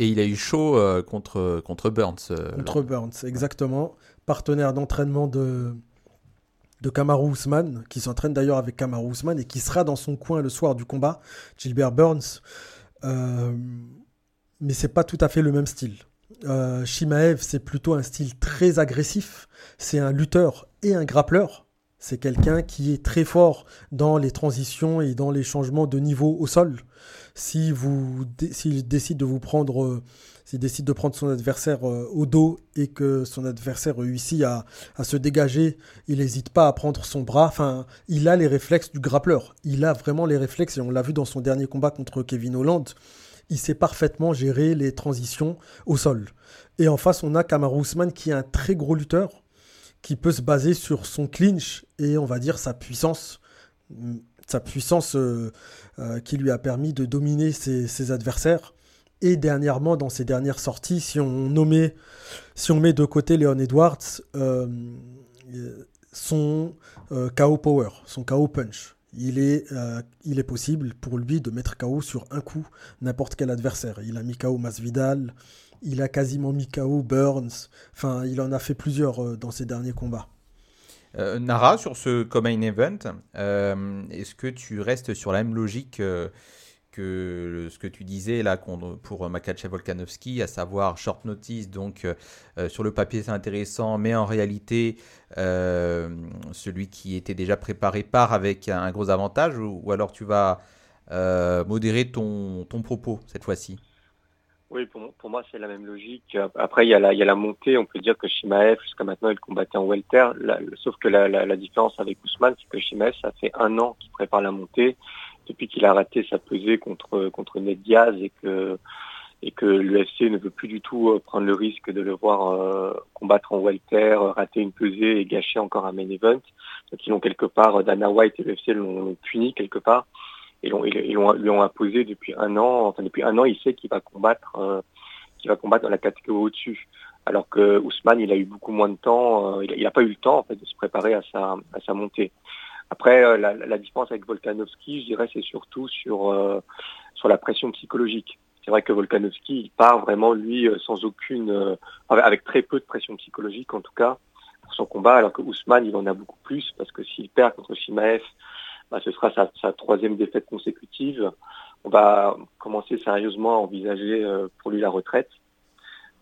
S3: Et il a eu chaud euh, contre, contre Burns. euh,
S4: Contre Burns, exactement. Partenaire d'entraînement de, de Kamaru Usman, qui s'entraîne d'ailleurs avec Kamaru Usman et qui sera dans son coin le soir du combat, Gilbert Burns. Mais c'est pas tout à fait le même style. Shimaev, c'est plutôt un style très agressif. C'est un lutteur et un grappleur. C'est quelqu'un qui est très fort dans les transitions et dans les changements de niveau au sol. Si vous, s'il décide de vous prendre, euh, s'il décide de prendre son adversaire euh, au dos et que son adversaire réussit à, à se dégager, il n'hésite pas à prendre son bras. Enfin, il a les réflexes du grappleur. Il a vraiment les réflexes et on l'a vu dans son dernier combat contre Kevin Holland. Il sait parfaitement gérer les transitions au sol. Et en face, on a Kamaru Usman qui est un très gros lutteur qui peut se baser sur son clinch et on va dire sa puissance, sa puissance euh, euh, qui lui a permis de dominer ses, adversaires. Et dernièrement, dans ses dernières sorties, si on si on met de côté Leon Edwards, euh, son KO power, son KO punch, il est, il est possible pour lui de mettre KO sur un coup n'importe quel adversaire. Il a mis KO Masvidal, il a quasiment mis KO Burns, enfin il en a fait plusieurs euh, dans ses derniers combats.
S3: Euh, Nara, sur ce Common Event, euh, est-ce que tu restes sur la même logique que ce que tu disais là pour Makachev Volkanovski, à savoir short notice, donc sur le papier c'est intéressant, mais en réalité celui qui était déjà préparé part avec un gros avantage, ou, alors tu vas modérer ton propos cette fois-ci?
S5: Oui, pour, moi, c'est la même logique. Après, il y, a la, montée. On peut dire que Shimaev, jusqu'à maintenant, il combattait en welter. Sauf que la, la, différence avec Ousmane, c'est que Shimaev, ça fait un an qu'il prépare la montée. Depuis qu'il a raté sa pesée contre, contre Ned Diaz et que, et que l'UFC ne veut plus du tout euh, prendre le risque de le voir euh, combattre en welter, euh, rater une pesée et gâcher encore un main event. Donc, ils l'ont quelque part, Dana White et l'UFC l'ont puni quelque part et ils lui ont imposé depuis un an. Enfin, depuis un an, il sait qu'il va combattre, euh, qu'il va combattre dans la catégorie au-dessus. Alors que Ousmane, il a eu beaucoup moins de temps. euh, il n'a pas eu le temps de se préparer à sa, montée. Après, euh, la, différence avec Volkanovski, je dirais, c'est surtout sur sur la pression psychologique. C'est vrai que Volkanovski, il part vraiment lui sans aucune, avec très peu de pression psychologique en tout cas pour son combat, alors que Ousmane, il en a beaucoup plus parce que s'il perd contre Shimaev, bah, ce sera sa, troisième défaite consécutive. On va commencer sérieusement à envisager euh, pour lui la retraite.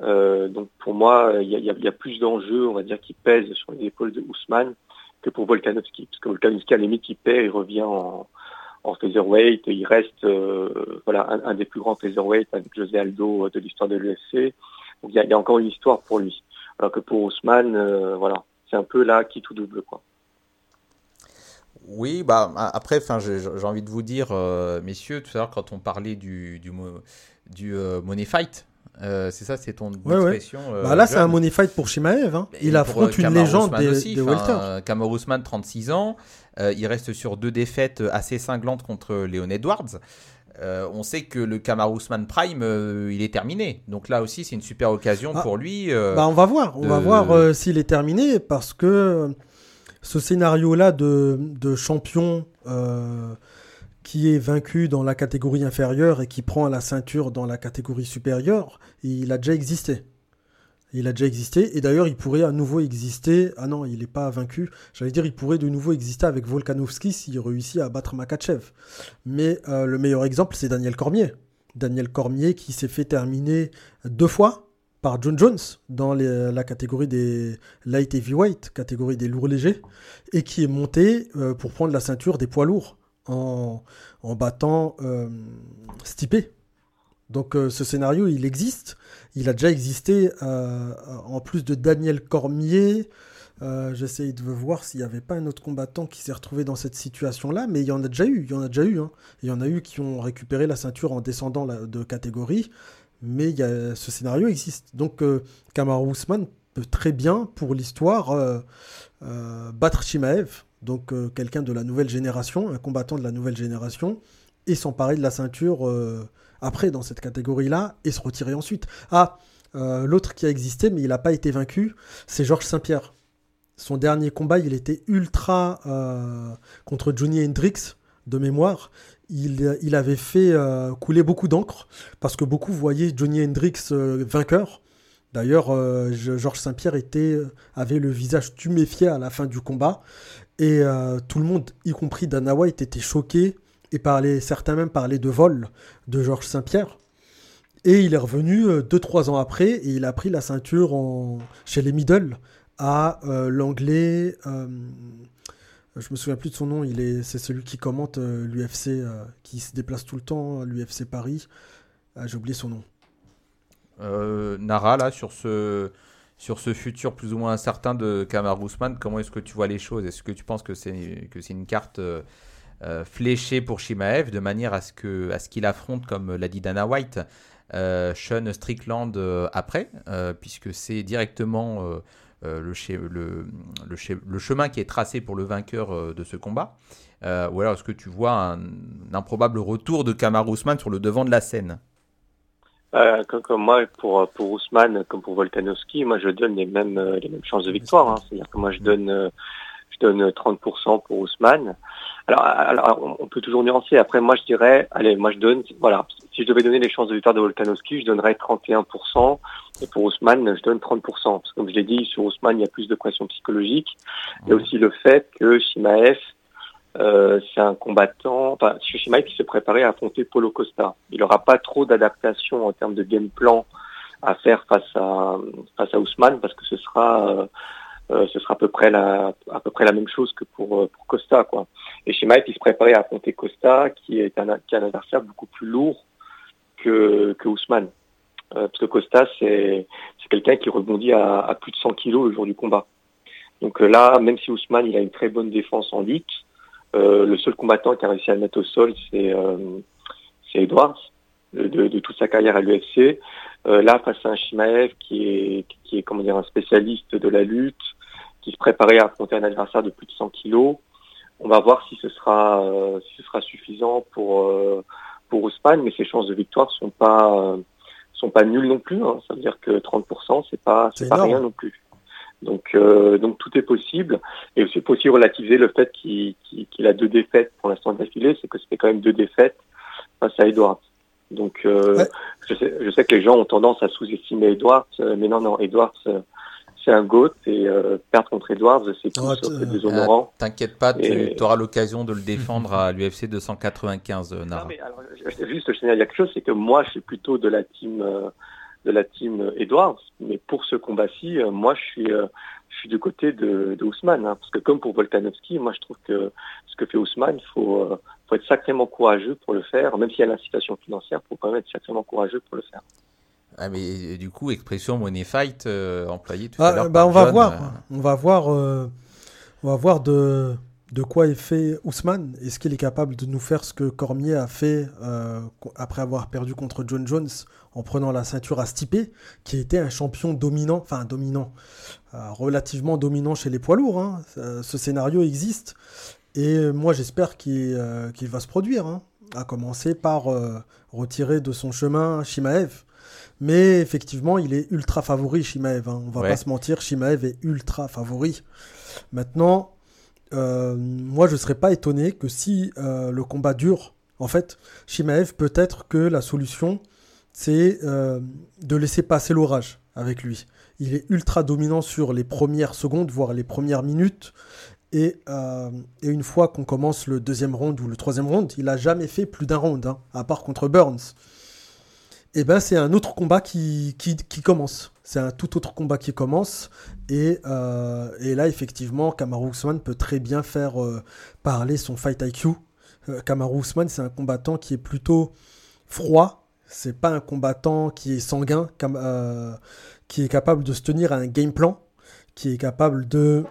S5: Euh, donc pour moi, il y a, plus d'enjeux, on va dire, qui pèsent sur les épaules de Ousmane que pour Volkanovski. Parce que Volkanovski, à la limite, il perd, il revient en, en featherweight, il reste euh, voilà, un, des plus grands featherweight avec José Aldo de l'histoire de l'UFC. Donc il y, a, encore une histoire pour lui. Alors que pour Ousmane, voilà, c'est un peu là qui tout double. Quoi.
S3: Oui, bah après, j'ai envie de vous dire, euh, messieurs, tout à l'heure quand on parlait du du, euh, money fight, euh, c'est ça, c'est ton
S4: Ouais,
S3: expression.
S4: Bah là, c'est un money fight pour Shimaev. hein. Il affronte une légende des,
S3: aussi,
S4: des
S3: enfin,
S4: welter.
S3: euh, Kamaru Usman, 36 ans, il reste sur deux défaites assez cinglantes contre Leon Edwards. Euh, on sait que le Kamaru Usman Prime, euh, il est terminé. Donc là aussi, c'est une super occasion
S4: Ah.
S3: pour lui. euh,
S4: Bah, on va voir, on va voir s'il est terminé parce que ce scénario-là de, de champion euh, qui est vaincu dans la catégorie inférieure et qui prend la ceinture dans la catégorie supérieure, il a déjà existé. Il a déjà existé, et d'ailleurs il pourrait à nouveau exister. Ah non, il n'est pas vaincu. J'allais dire, il pourrait de nouveau exister avec Volkanovski s'il réussit à battre Makachev. Mais euh, le meilleur exemple, c'est Daniel Cormier. Daniel Cormier qui s'est fait terminer deux fois par John Jones dans la catégorie des light heavyweight, catégorie des lourds légers, et qui est monté euh, pour prendre la ceinture des poids lourds en, battant euh, Stipe. Donc euh, ce scénario, il existe. Il a déjà existé euh, en plus de Daniel Cormier. Euh, J'essaye de voir s'il n'y avait pas un autre combattant qui s'est retrouvé dans cette situation-là, mais il y en a déjà eu. Il y en a déjà eu. Hein. Il y en a eu qui ont récupéré la ceinture en descendant de catégorie, mais ce scénario existe. Donc euh, Kamaru peut très bien, pour l'histoire, battre Shimaev, donc quelqu'un de la nouvelle génération, un combattant de la nouvelle génération, et s'emparer de la ceinture après dans cette catégorie-là et se retirer ensuite. Ah, euh, l'autre qui a existé, mais il n'a pas été vaincu, c'est Georges Saint-Pierre. Son dernier combat, il était ultra euh, contre Johnny Hendrix, de mémoire. Il, avait fait euh, couler beaucoup d'encre, parce que beaucoup voyaient Johnny Hendrix vainqueur. D'ailleurs, Georges Saint-Pierre avait le visage tuméfié à la fin du combat. Et tout le monde, y compris Dana White, était choqué et certains même parlaient de vol de Georges Saint-Pierre. Et il est revenu 2-3 euh, ans après et il a pris la ceinture chez les middle à euh, l'anglais. Euh, je me souviens plus de son nom. Il est, c'est celui qui commente l'UFC, qui se déplace tout le temps, l'UFC Paris. Ah, j'ai oublié son nom.
S3: Nara là sur ce sur ce futur plus ou moins incertain de Kamar Ousmane, comment est-ce que tu vois les choses? Est-ce que tu penses que c'est que c'est une carte euh, fléché pour Shimaev de manière à ce que à ce qu'il affronte, comme l'a dit Dana White, euh, Sean Strickland euh, après, puisque c'est directement le, le, le, chemin qui est tracé pour le vainqueur de ce combat. ou alors est-ce que tu vois un, improbable retour de Kamar Ousmane sur le devant de la scène?
S5: Comme, moi, pour, pour Ousmane, comme pour Volkanovski, moi je donne les mêmes, les mêmes chances de victoire. Hein. C'est-à-dire que moi je donne, je donne 30% pour Ousmane. Alors, alors, on peut toujours nuancer. Après, moi, je dirais, allez, moi, je donne, voilà, si je devais donner les chances de victoire de Volkanovski, je donnerais 31%. Et pour Ousmane, je donne 30%. Parce que, comme je l'ai dit, sur Ousmane, il y a plus de pression psychologique. Il y a aussi le fait que Shimaev, euh, c'est un combattant, enfin, Shimaev qui s'est préparé à affronter Polo Costa. Il n'aura pas trop d'adaptation en termes de game plan à faire face à, face à Ousmane parce que ce sera, euh, euh, ce sera à peu près la à peu près la même chose que pour, euh, pour Costa quoi. Et Mike, il se préparait à affronter Costa, qui est un, qui est un adversaire beaucoup plus lourd que Ousmane. Euh, parce que Costa c'est quelqu'un qui rebondit à, plus de 100 kilos le jour du combat. Donc là, même si Ousmane il a une très bonne défense en lutte, le seul combattant qui a réussi à le mettre au sol c'est Edwards de, toute sa carrière à l'UFC. là, face à un Shimaev qui est, un spécialiste de la lutte, qui se préparait à affronter un adversaire de plus de 100 kilos. On va voir si ce sera, euh, si ce sera suffisant pour euh, pour Ousmane, mais ses chances de victoire sont pas euh, sont pas nulles non plus. Hein. Ça veut dire que 30%, c'est pas c'est pas rien non plus. Donc donc tout est possible et c'est aussi relativiser le fait qu'il a deux défaites pour l'instant d'affilée, c'est que c'était quand même deux défaites face à Edwards. Donc je, sais, je sais que les gens ont tendance à sous-estimer Edwards, mais non non Edwards c'est un GOAT et euh, perdre contre Edwards, c'est plus oh, déshonorant.
S3: T'inquiète pas, tu auras l'occasion de le défendre à l'UFC 295, euh, Nara. Non, mais
S5: alors, juste, je il y a quelque chose, c'est que moi, je suis plutôt de la team, euh, de la team Edwards, mais pour ce combat-ci, moi, je suis, je suis du côté de, de Ousmane, hein, parce que comme pour Volkanovski, moi, je trouve que ce que fait Ousmane, il faut, faut être sacrément courageux pour le faire, même s'il y a l'incitation financière, il faut quand même être sacrément courageux pour le faire.
S3: Ah, mais du coup, expression money fight euh, employée tout à
S4: ah,
S3: l'heure.
S4: Bah, on, va voir, euh. on va voir. Euh, on va voir de, de quoi est fait Ousmane. Est-ce qu'il est capable de nous faire ce que Cormier a fait après avoir perdu contre John Jones en prenant la ceinture à Stipe, qui était un champion dominant, enfin dominant, relativement dominant chez les poids lourds. Hein. Ce scénario existe. Et moi, j'espère qu'il va se produire. Hein. À commencer par retirer de son chemin Shimaev mais effectivement, il est ultra favori, Shimaev. Hein. On va pas se mentir, Shimaev est ultra favori. Maintenant, euh, moi je serais pas étonné que si euh, le combat dure, en fait, Shimaev peut-être que la solution c'est euh, de laisser passer l'orage avec lui. Il est ultra dominant sur les premières secondes, voire les premières minutes. Et, euh, et une fois qu'on commence le deuxième round ou le troisième round, il a jamais fait plus d'un round, hein, à part contre Burns. Et ben c'est un autre combat qui, qui, commence. C'est un tout autre combat qui commence. Et, euh, là, effectivement, Kamaru Usman peut très bien faire euh, parler son fight IQ. Kamaru Usman, c'est un combattant qui est plutôt froid. C'est pas un combattant qui est sanguin, qui est capable de se tenir à un game plan, qui est capable de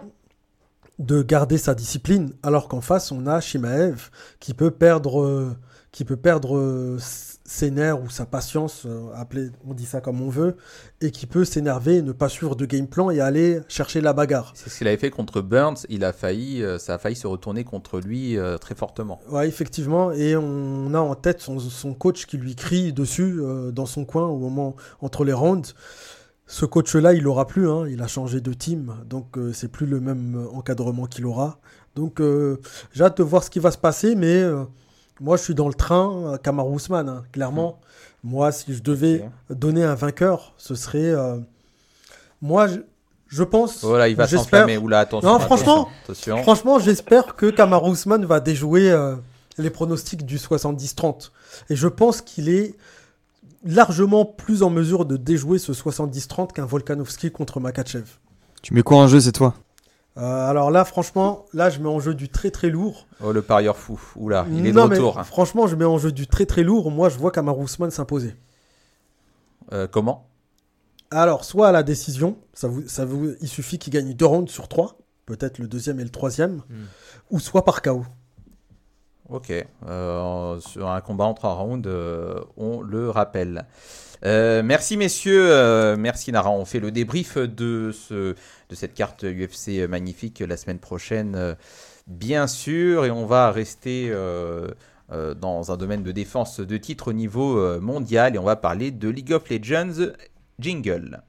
S4: de garder sa discipline, alors qu'en face on a Shimaev qui peut perdre, euh, qui peut perdre euh, ses nerfs ou sa patience, euh, appelez- on dit ça comme on veut, et qui peut s'énerver, et ne pas suivre de game plan et aller chercher la bagarre.
S3: C'est ce qu'il avait fait contre Burns. Il a failli, ça a failli se retourner contre lui très fortement.
S4: Ouais, effectivement, et on a en tête son, son coach qui lui crie dessus dans son coin au moment entre les rounds. Ce coach-là, il l'aura plus, hein, il a changé de team, donc euh, c'est plus le même euh, encadrement qu'il aura. Donc euh, j'ai hâte de voir ce qui va se passer, mais euh, moi je suis dans le train, Kamaru Usman, hein, clairement. Moi, si je devais donner un vainqueur, ce serait. moi, je, je pense.
S3: Voilà, il va s'enflammer. Oula, attention.
S4: Non, franchement,
S3: attention.
S4: Franchement, j'espère que Kamaru Usman va déjouer les pronostics du 70-30. Et je pense qu'il est largement plus en mesure de déjouer ce 70-30 qu'un Volkanovski contre Makachev.
S11: Tu mets quoi en jeu, c'est toi?
S4: Euh, alors là, franchement, là, je mets en jeu du très très lourd.
S3: Oh, le parieur fou. Oula, il est
S4: Non,
S3: de retour.
S4: franchement, je mets en jeu du très très lourd. Moi, je vois Kamaru Usman s'imposer.
S3: Euh, comment?
S4: Alors, soit à la décision, ça vous, ça vous, il suffit qu'il gagne deux rounds sur trois, peut-être le deuxième et le troisième, ou soit par KO.
S3: Ok. Euh, sur un combat en trois rounds, euh, on le rappelle. Euh, merci messieurs, merci Nara. On fait le débrief de, ce, de cette carte UFC magnifique la semaine prochaine, bien sûr, et on va rester dans un domaine de défense de titre au niveau mondial et on va parler de League of Legends Jingle.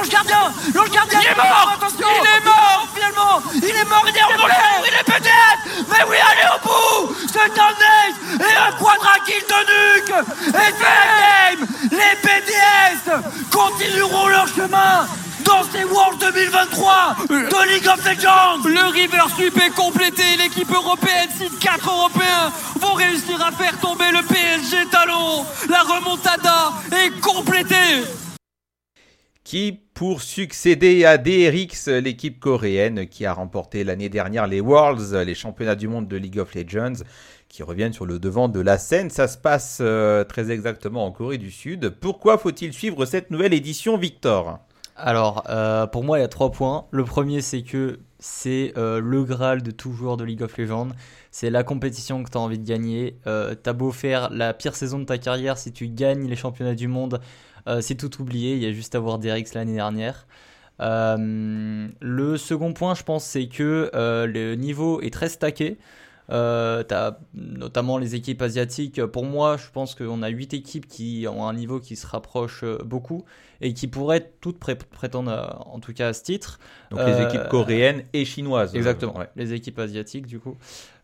S7: L'ange gardien L'ange gardien. Il est mort. Attention. Il est mort. Finalement. Il est mort, il est en l'air Il est peut-être. Mais oui, allez au bout. C'est un ace Et un quadra kill de nuque. Et c'est game. Les BDS continueront leur chemin dans ces Worlds 2023 de League of Legends.
S12: Le River Sweep est complété. L'équipe européenne, si 4 Européens vont réussir à faire tomber le PSG Talon. La remontada est complétée.
S3: Pour succéder à DRX, l'équipe coréenne qui a remporté l'année dernière les Worlds, les championnats du monde de League of Legends, qui reviennent sur le devant de la scène. Ça se passe euh, très exactement en Corée du Sud. Pourquoi faut-il suivre cette nouvelle édition, Victor?
S2: Alors, euh, pour moi, il y a trois points. Le premier, c'est que c'est euh, le Graal de tout joueur de League of Legends. C'est la compétition que tu as envie de gagner. T'as beau faire la pire saison de ta carrière, si tu gagnes les championnats du monde, c'est tout oublié. Il y a juste à voir DRX l'année dernière. Euh, le second point, je pense, c'est que euh, le niveau est très stacké. Euh, t'as notamment les équipes asiatiques. Pour moi, je pense qu'on a 8 équipes qui ont un niveau qui se rapproche euh, beaucoup et qui pourraient toutes pré- prétendre en tout cas à ce titre.
S3: Donc les
S2: Euh,
S3: équipes coréennes et chinoises.
S2: Exactement,
S3: Ouais.
S2: les équipes asiatiques du coup.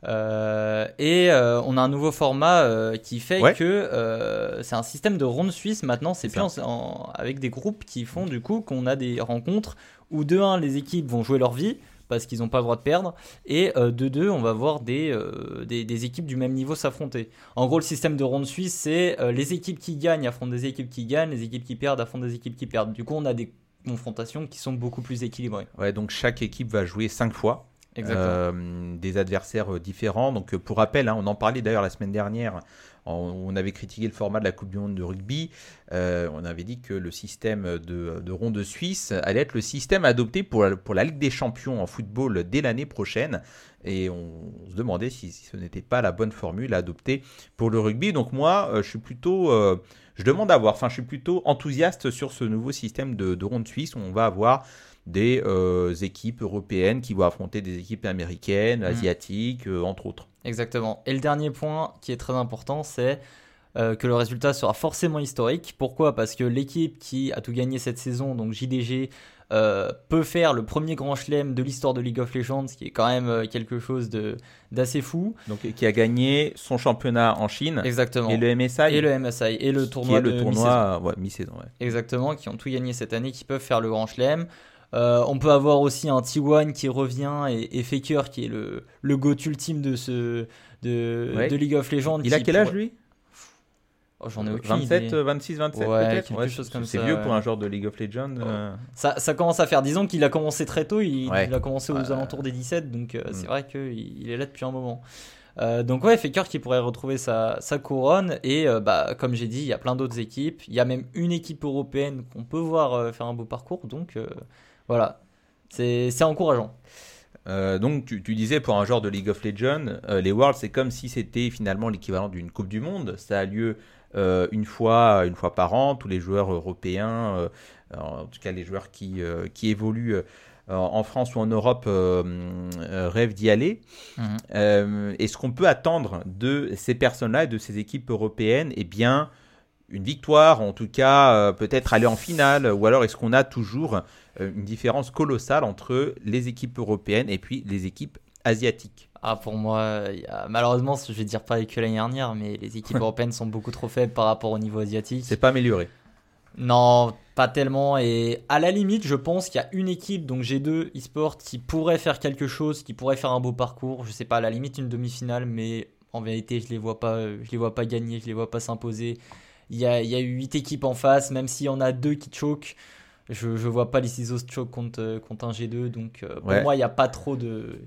S2: Euh, et euh, on a un nouveau format euh, qui fait
S3: Ouais.
S2: que euh, c'est un système de ronde suisse maintenant. C'est
S3: C'est
S2: plus en- en- avec des groupes qui font du coup qu'on a des rencontres où de 1 les équipes vont jouer leur vie parce qu'ils n'ont pas le droit de perdre et euh, de 2 on va voir des, euh, des, des équipes du même niveau s'affronter. En gros le système de ronde suisse c'est euh, les équipes qui gagnent affrontent des équipes qui gagnent, les équipes qui perdent affrontent des équipes qui perdent. Du coup on a des confrontations qui sont beaucoup plus équilibrées.
S3: Ouais, donc chaque équipe va jouer 5 fois. Euh, des adversaires différents. Donc pour rappel, hein, on en parlait d'ailleurs la semaine dernière. On, avait critiqué le format de la Coupe du Monde de rugby. Euh, on avait dit que le système de, de ronde suisse allait être le système adopté pour la, Ligue des Champions en football dès l'année prochaine. Et on, se demandait si, si ce n'était pas la bonne formule à adopter pour le rugby. Donc moi, euh, je suis plutôt, euh, je demande à voir. Enfin, je suis plutôt enthousiaste sur ce nouveau système de, de ronde suisse où on va avoir des euh, équipes européennes qui vont affronter des équipes américaines, asiatiques, euh, entre autres.
S2: Exactement. Et le dernier point qui est très important, c'est euh, que le résultat sera forcément historique. Pourquoi? Parce que l'équipe qui a tout gagné cette saison, donc JDG, euh, peut faire le premier grand chelem de l'histoire de League of Legends, ce qui est quand même quelque chose d'assez fou.
S3: Donc qui a gagné son championnat en Chine.
S2: Exactement.
S3: Et le MSI.
S2: Et le MSI et le tournoi
S3: qui est le
S2: de
S3: tournoi ouais, mi-saison. Ouais.
S2: Exactement, qui ont tout gagné cette année, qui peuvent faire le grand chelem. Euh, on peut avoir aussi un T1 qui revient et, et, Faker qui est le, le GOAT ultime de, ce, de,
S3: Ouais.
S2: de League of Legends.
S3: Il a quel âge lui?
S2: Oh, J'en ai aucune
S3: 27,
S2: idée.
S3: euh, 26, 27
S2: Ouais,
S3: peut-être
S2: quelque chose comme
S3: C'est
S2: ça,
S3: vieux pour un joueur de League of Legends. euh.
S2: Ça, ça commence à faire. Disons qu'il a commencé très tôt. Il, a commencé aux alentours des 17. Donc euh,
S3: Mm.
S2: c'est vrai qu'il il est là depuis un moment. Euh, donc ouais, Faker qui pourrait retrouver sa, sa couronne. Et euh, bah, comme j'ai dit, il y a plein d'autres équipes. Il y a même une équipe européenne qu'on peut voir euh, faire un beau parcours. Donc euh, voilà, c'est encourageant.
S3: Euh, donc tu, tu disais pour un joueur de League of Legends, euh, les Worlds c'est comme si c'était finalement l'équivalent d'une Coupe du Monde. Ça a lieu euh, une fois, une fois par an. Tous les joueurs européens, en tout cas les joueurs qui, qui évoluent en France ou en Europe, rêvent d'y aller.
S2: Mhm.
S3: Euh, et ce qu'on peut attendre de ces personnes-là et de ces équipes européennes, eh bien une victoire, en tout cas peut-être aller en finale, ou alors est-ce qu'on a toujours une différence colossale entre les équipes européennes et puis les équipes asiatiques
S2: Ah, pour moi, a- malheureusement, je vais dire pareil que l'année dernière, mais les équipes européennes sont beaucoup trop faibles par rapport au niveau asiatique.
S3: C'est pas amélioré.
S2: Non, pas tellement. Et à la limite, je pense qu'il y a une équipe, donc G2 eSport, qui pourrait faire quelque chose, qui pourrait faire un beau parcours. Je sais pas, à la limite une demi-finale, mais en vérité, je les vois pas, je les vois pas gagner, je les vois pas s'imposer. Il y a, il y a eu 8 équipes en face, même s'il y en a deux qui choquent. Je, je vois pas les ciseaux choke contre, euh, contre un G2, donc euh, pour
S3: Ouais.
S2: moi, il n'y a pas trop de.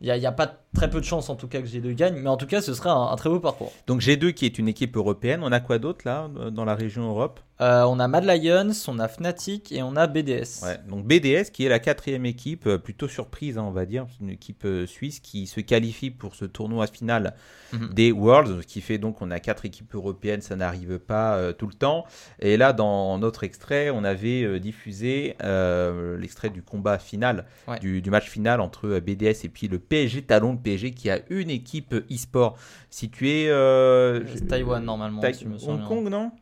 S2: Il n'y a, y a pas très peu de chances en tout cas que G2 gagne, mais en tout cas, ce serait un, un très beau parcours.
S3: Donc G2 qui est une équipe européenne, on a quoi d'autre là dans la région Europe?
S2: Euh, on a Mad Lions, on a Fnatic et on a BDS.
S3: Ouais, donc BDS qui est la quatrième équipe, euh, plutôt surprise hein, on va dire, une équipe euh, suisse qui se qualifie pour ce tournoi final
S2: Mhm.
S3: des Worlds, ce qui fait donc on a quatre équipes européennes, ça n'arrive pas euh, tout le temps. Et là dans notre extrait, on avait euh, diffusé l'extrait du combat final,
S2: Ouais.
S3: du, du match final entre BDS et puis le PSG Talon, PSG qui a une équipe e-sport située... euh,
S2: C'est Taïwan, normalement,
S3: Tai-
S2: si je me.
S3: Hong Kong non?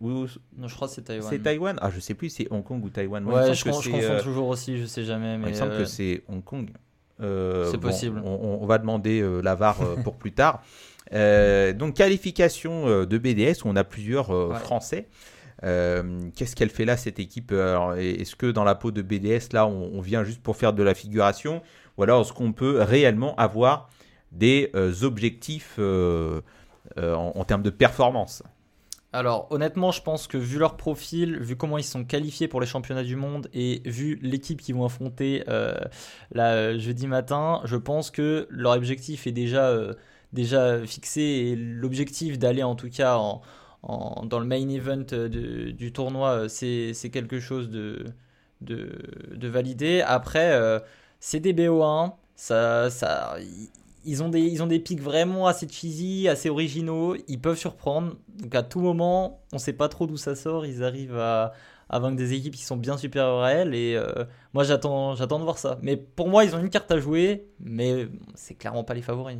S3: Ou-
S2: Non, je crois que c'est Taïwan.
S3: c'est Taïwan? Ah, je sais plus, c'est Hong Kong ou Taïwan. Moi,
S2: Ouais, je, je
S3: c'est,
S2: confonds
S3: euh,
S2: toujours aussi, je sais jamais. Mais
S3: il me semble
S2: euh,
S3: que c'est Hong Kong. Euh,
S2: C'est
S3: bon,
S2: possible.
S3: on, on va demander euh, la VAR euh, pour plus tard. Euh, donc, qualification euh, de BDS, où on a plusieurs euh,
S2: Ouais.
S3: Français. Euh, Qu'est-ce qu'elle fait là, cette équipe? Est-ce que dans la peau de BDS, là, on, on vient juste pour faire de la figuration? Ou alors est-ce qu'on peut réellement avoir des euh, objectifs euh, euh, en, termes de performance?
S2: Alors, honnêtement, je pense que vu leur profil, vu comment ils sont qualifiés pour les championnats du monde et vu l'équipe qu'ils vont affronter jeudi matin, je pense que leur objectif est déjà, déjà fixé et l'objectif d'aller en tout cas dans le main event du tournoi, c'est quelque chose de, de, validé. Après, c'est des BO1, ça, ça, ils ont des, ils ont des pics vraiment assez cheesy, assez originaux. Ils peuvent surprendre. Donc à tout moment, on sait pas trop d'où ça sort. Ils arrivent à, à vaincre des équipes qui sont bien supérieures à elles. Et euh, moi, j'attends, j'attends de voir ça. Mais pour moi, ils ont une carte à jouer, mais c'est clairement pas les favoris.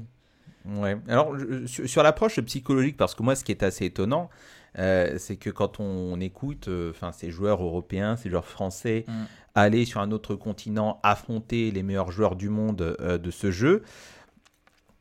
S3: Ouais. Alors, sur, l'approche psychologique, parce que moi, ce qui est assez étonnant, euh, c'est que quand on, écoute euh, ces joueurs européens, ces joueurs français,
S2: Mm.
S3: Aller sur un autre continent, affronter les meilleurs joueurs du monde euh, de ce jeu,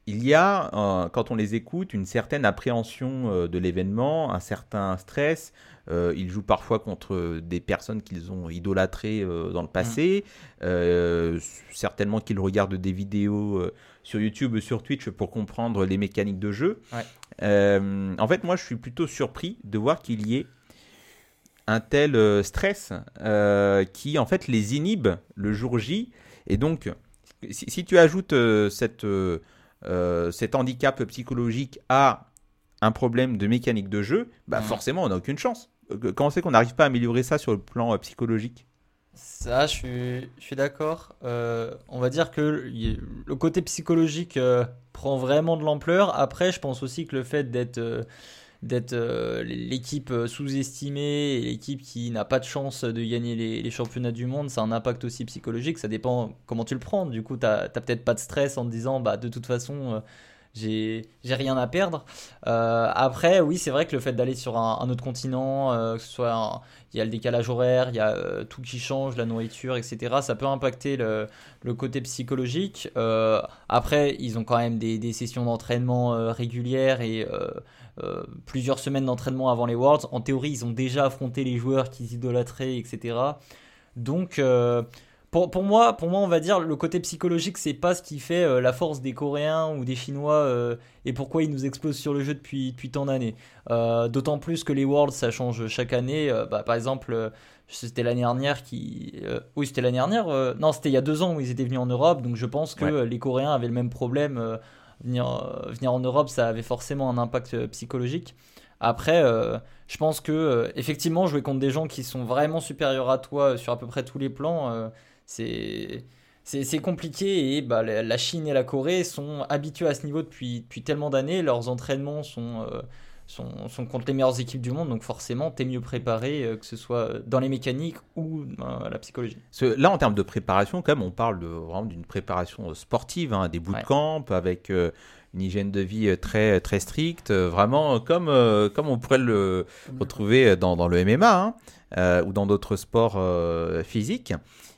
S3: il y a, euh, quand on les écoute, une certaine appréhension euh, de l'événement, un certain stress. Ils jouent parfois contre des personnes qu'ils ont idolâtrées dans le passé. Euh, certainement qu'ils regardent des vidéos sur YouTube ou sur Twitch pour comprendre les mécaniques de jeu.
S2: Ouais.
S3: En fait, moi, je suis plutôt surpris de voir qu'il y ait un tel euh, stress euh, qui, en fait, les inhibe le jour J. Et donc, si, si tu ajoutes euh, cette, cet handicap psychologique à un problème de mécanique de jeu, bah
S2: Mhm.
S3: forcément, on n'a aucune chance. Comment c'est qu'on n'arrive pas à améliorer ça sur le plan psychologique?
S2: Ça, je suis, je suis d'accord. Euh, on va dire que le côté psychologique euh, prend vraiment de l'ampleur. Après, je pense aussi que le fait d'être euh, d'être euh, l'équipe euh, sous-estimée l'équipe qui n'a pas de chance de gagner les, championnats du monde, ça a un impact aussi psychologique. Ça dépend comment tu le prends. Du coup, tu n'as peut-être pas de stress en te disant, bah, de toute façon, euh, j'ai rien à perdre. Euh, après, oui, c'est vrai que le fait d'aller sur un, autre continent, que ce soit il y a le décalage horaire, il y a tout qui change, la nourriture, etc. Ça peut impacter le, côté psychologique. après, ils ont quand même des sessions d'entraînement régulières et plusieurs semaines d'entraînement avant les Worlds. En théorie, ils ont déjà affronté les joueurs qu'ils idolâtraient, etc. Donc pour, moi, pour moi, on va dire le côté psychologique, c'est pas ce qui fait euh, la force des Coréens ou des Chinois euh, et pourquoi ils nous explosent sur le jeu depuis, depuis tant d'années. Euh, d'autant plus que les Worlds, ça change chaque année. Bah, par exemple, c'était l'année dernière qui. oui, c'était l'année dernière. non, c'était il y a deux ans où ils étaient venus en Europe. Donc je pense que les Coréens avaient le même problème. Venir, venir en Europe, ça avait forcément un impact psychologique. Après, je pense que effectivement, jouer contre des gens qui sont vraiment supérieurs à toi sur à peu près tous les plans c'est c'est compliqué et bah, la Chine et la Corée sont habitués à ce niveau depuis, depuis tellement d'années. Leurs entraînements sont, euh, sont, sont, contre les meilleures équipes du monde, donc forcément, tu es mieux préparé, euh, que ce soit dans les mécaniques ou euh, la psychologie.
S3: Là, en termes de préparation, quand même, on parle de, vraiment d'une préparation sportive, hein, des bootcamps avec une hygiène de vie très, très stricte, vraiment comme, comme on pourrait le retrouver dans, dans le MMA hein, ou dans d'autres sports physiques.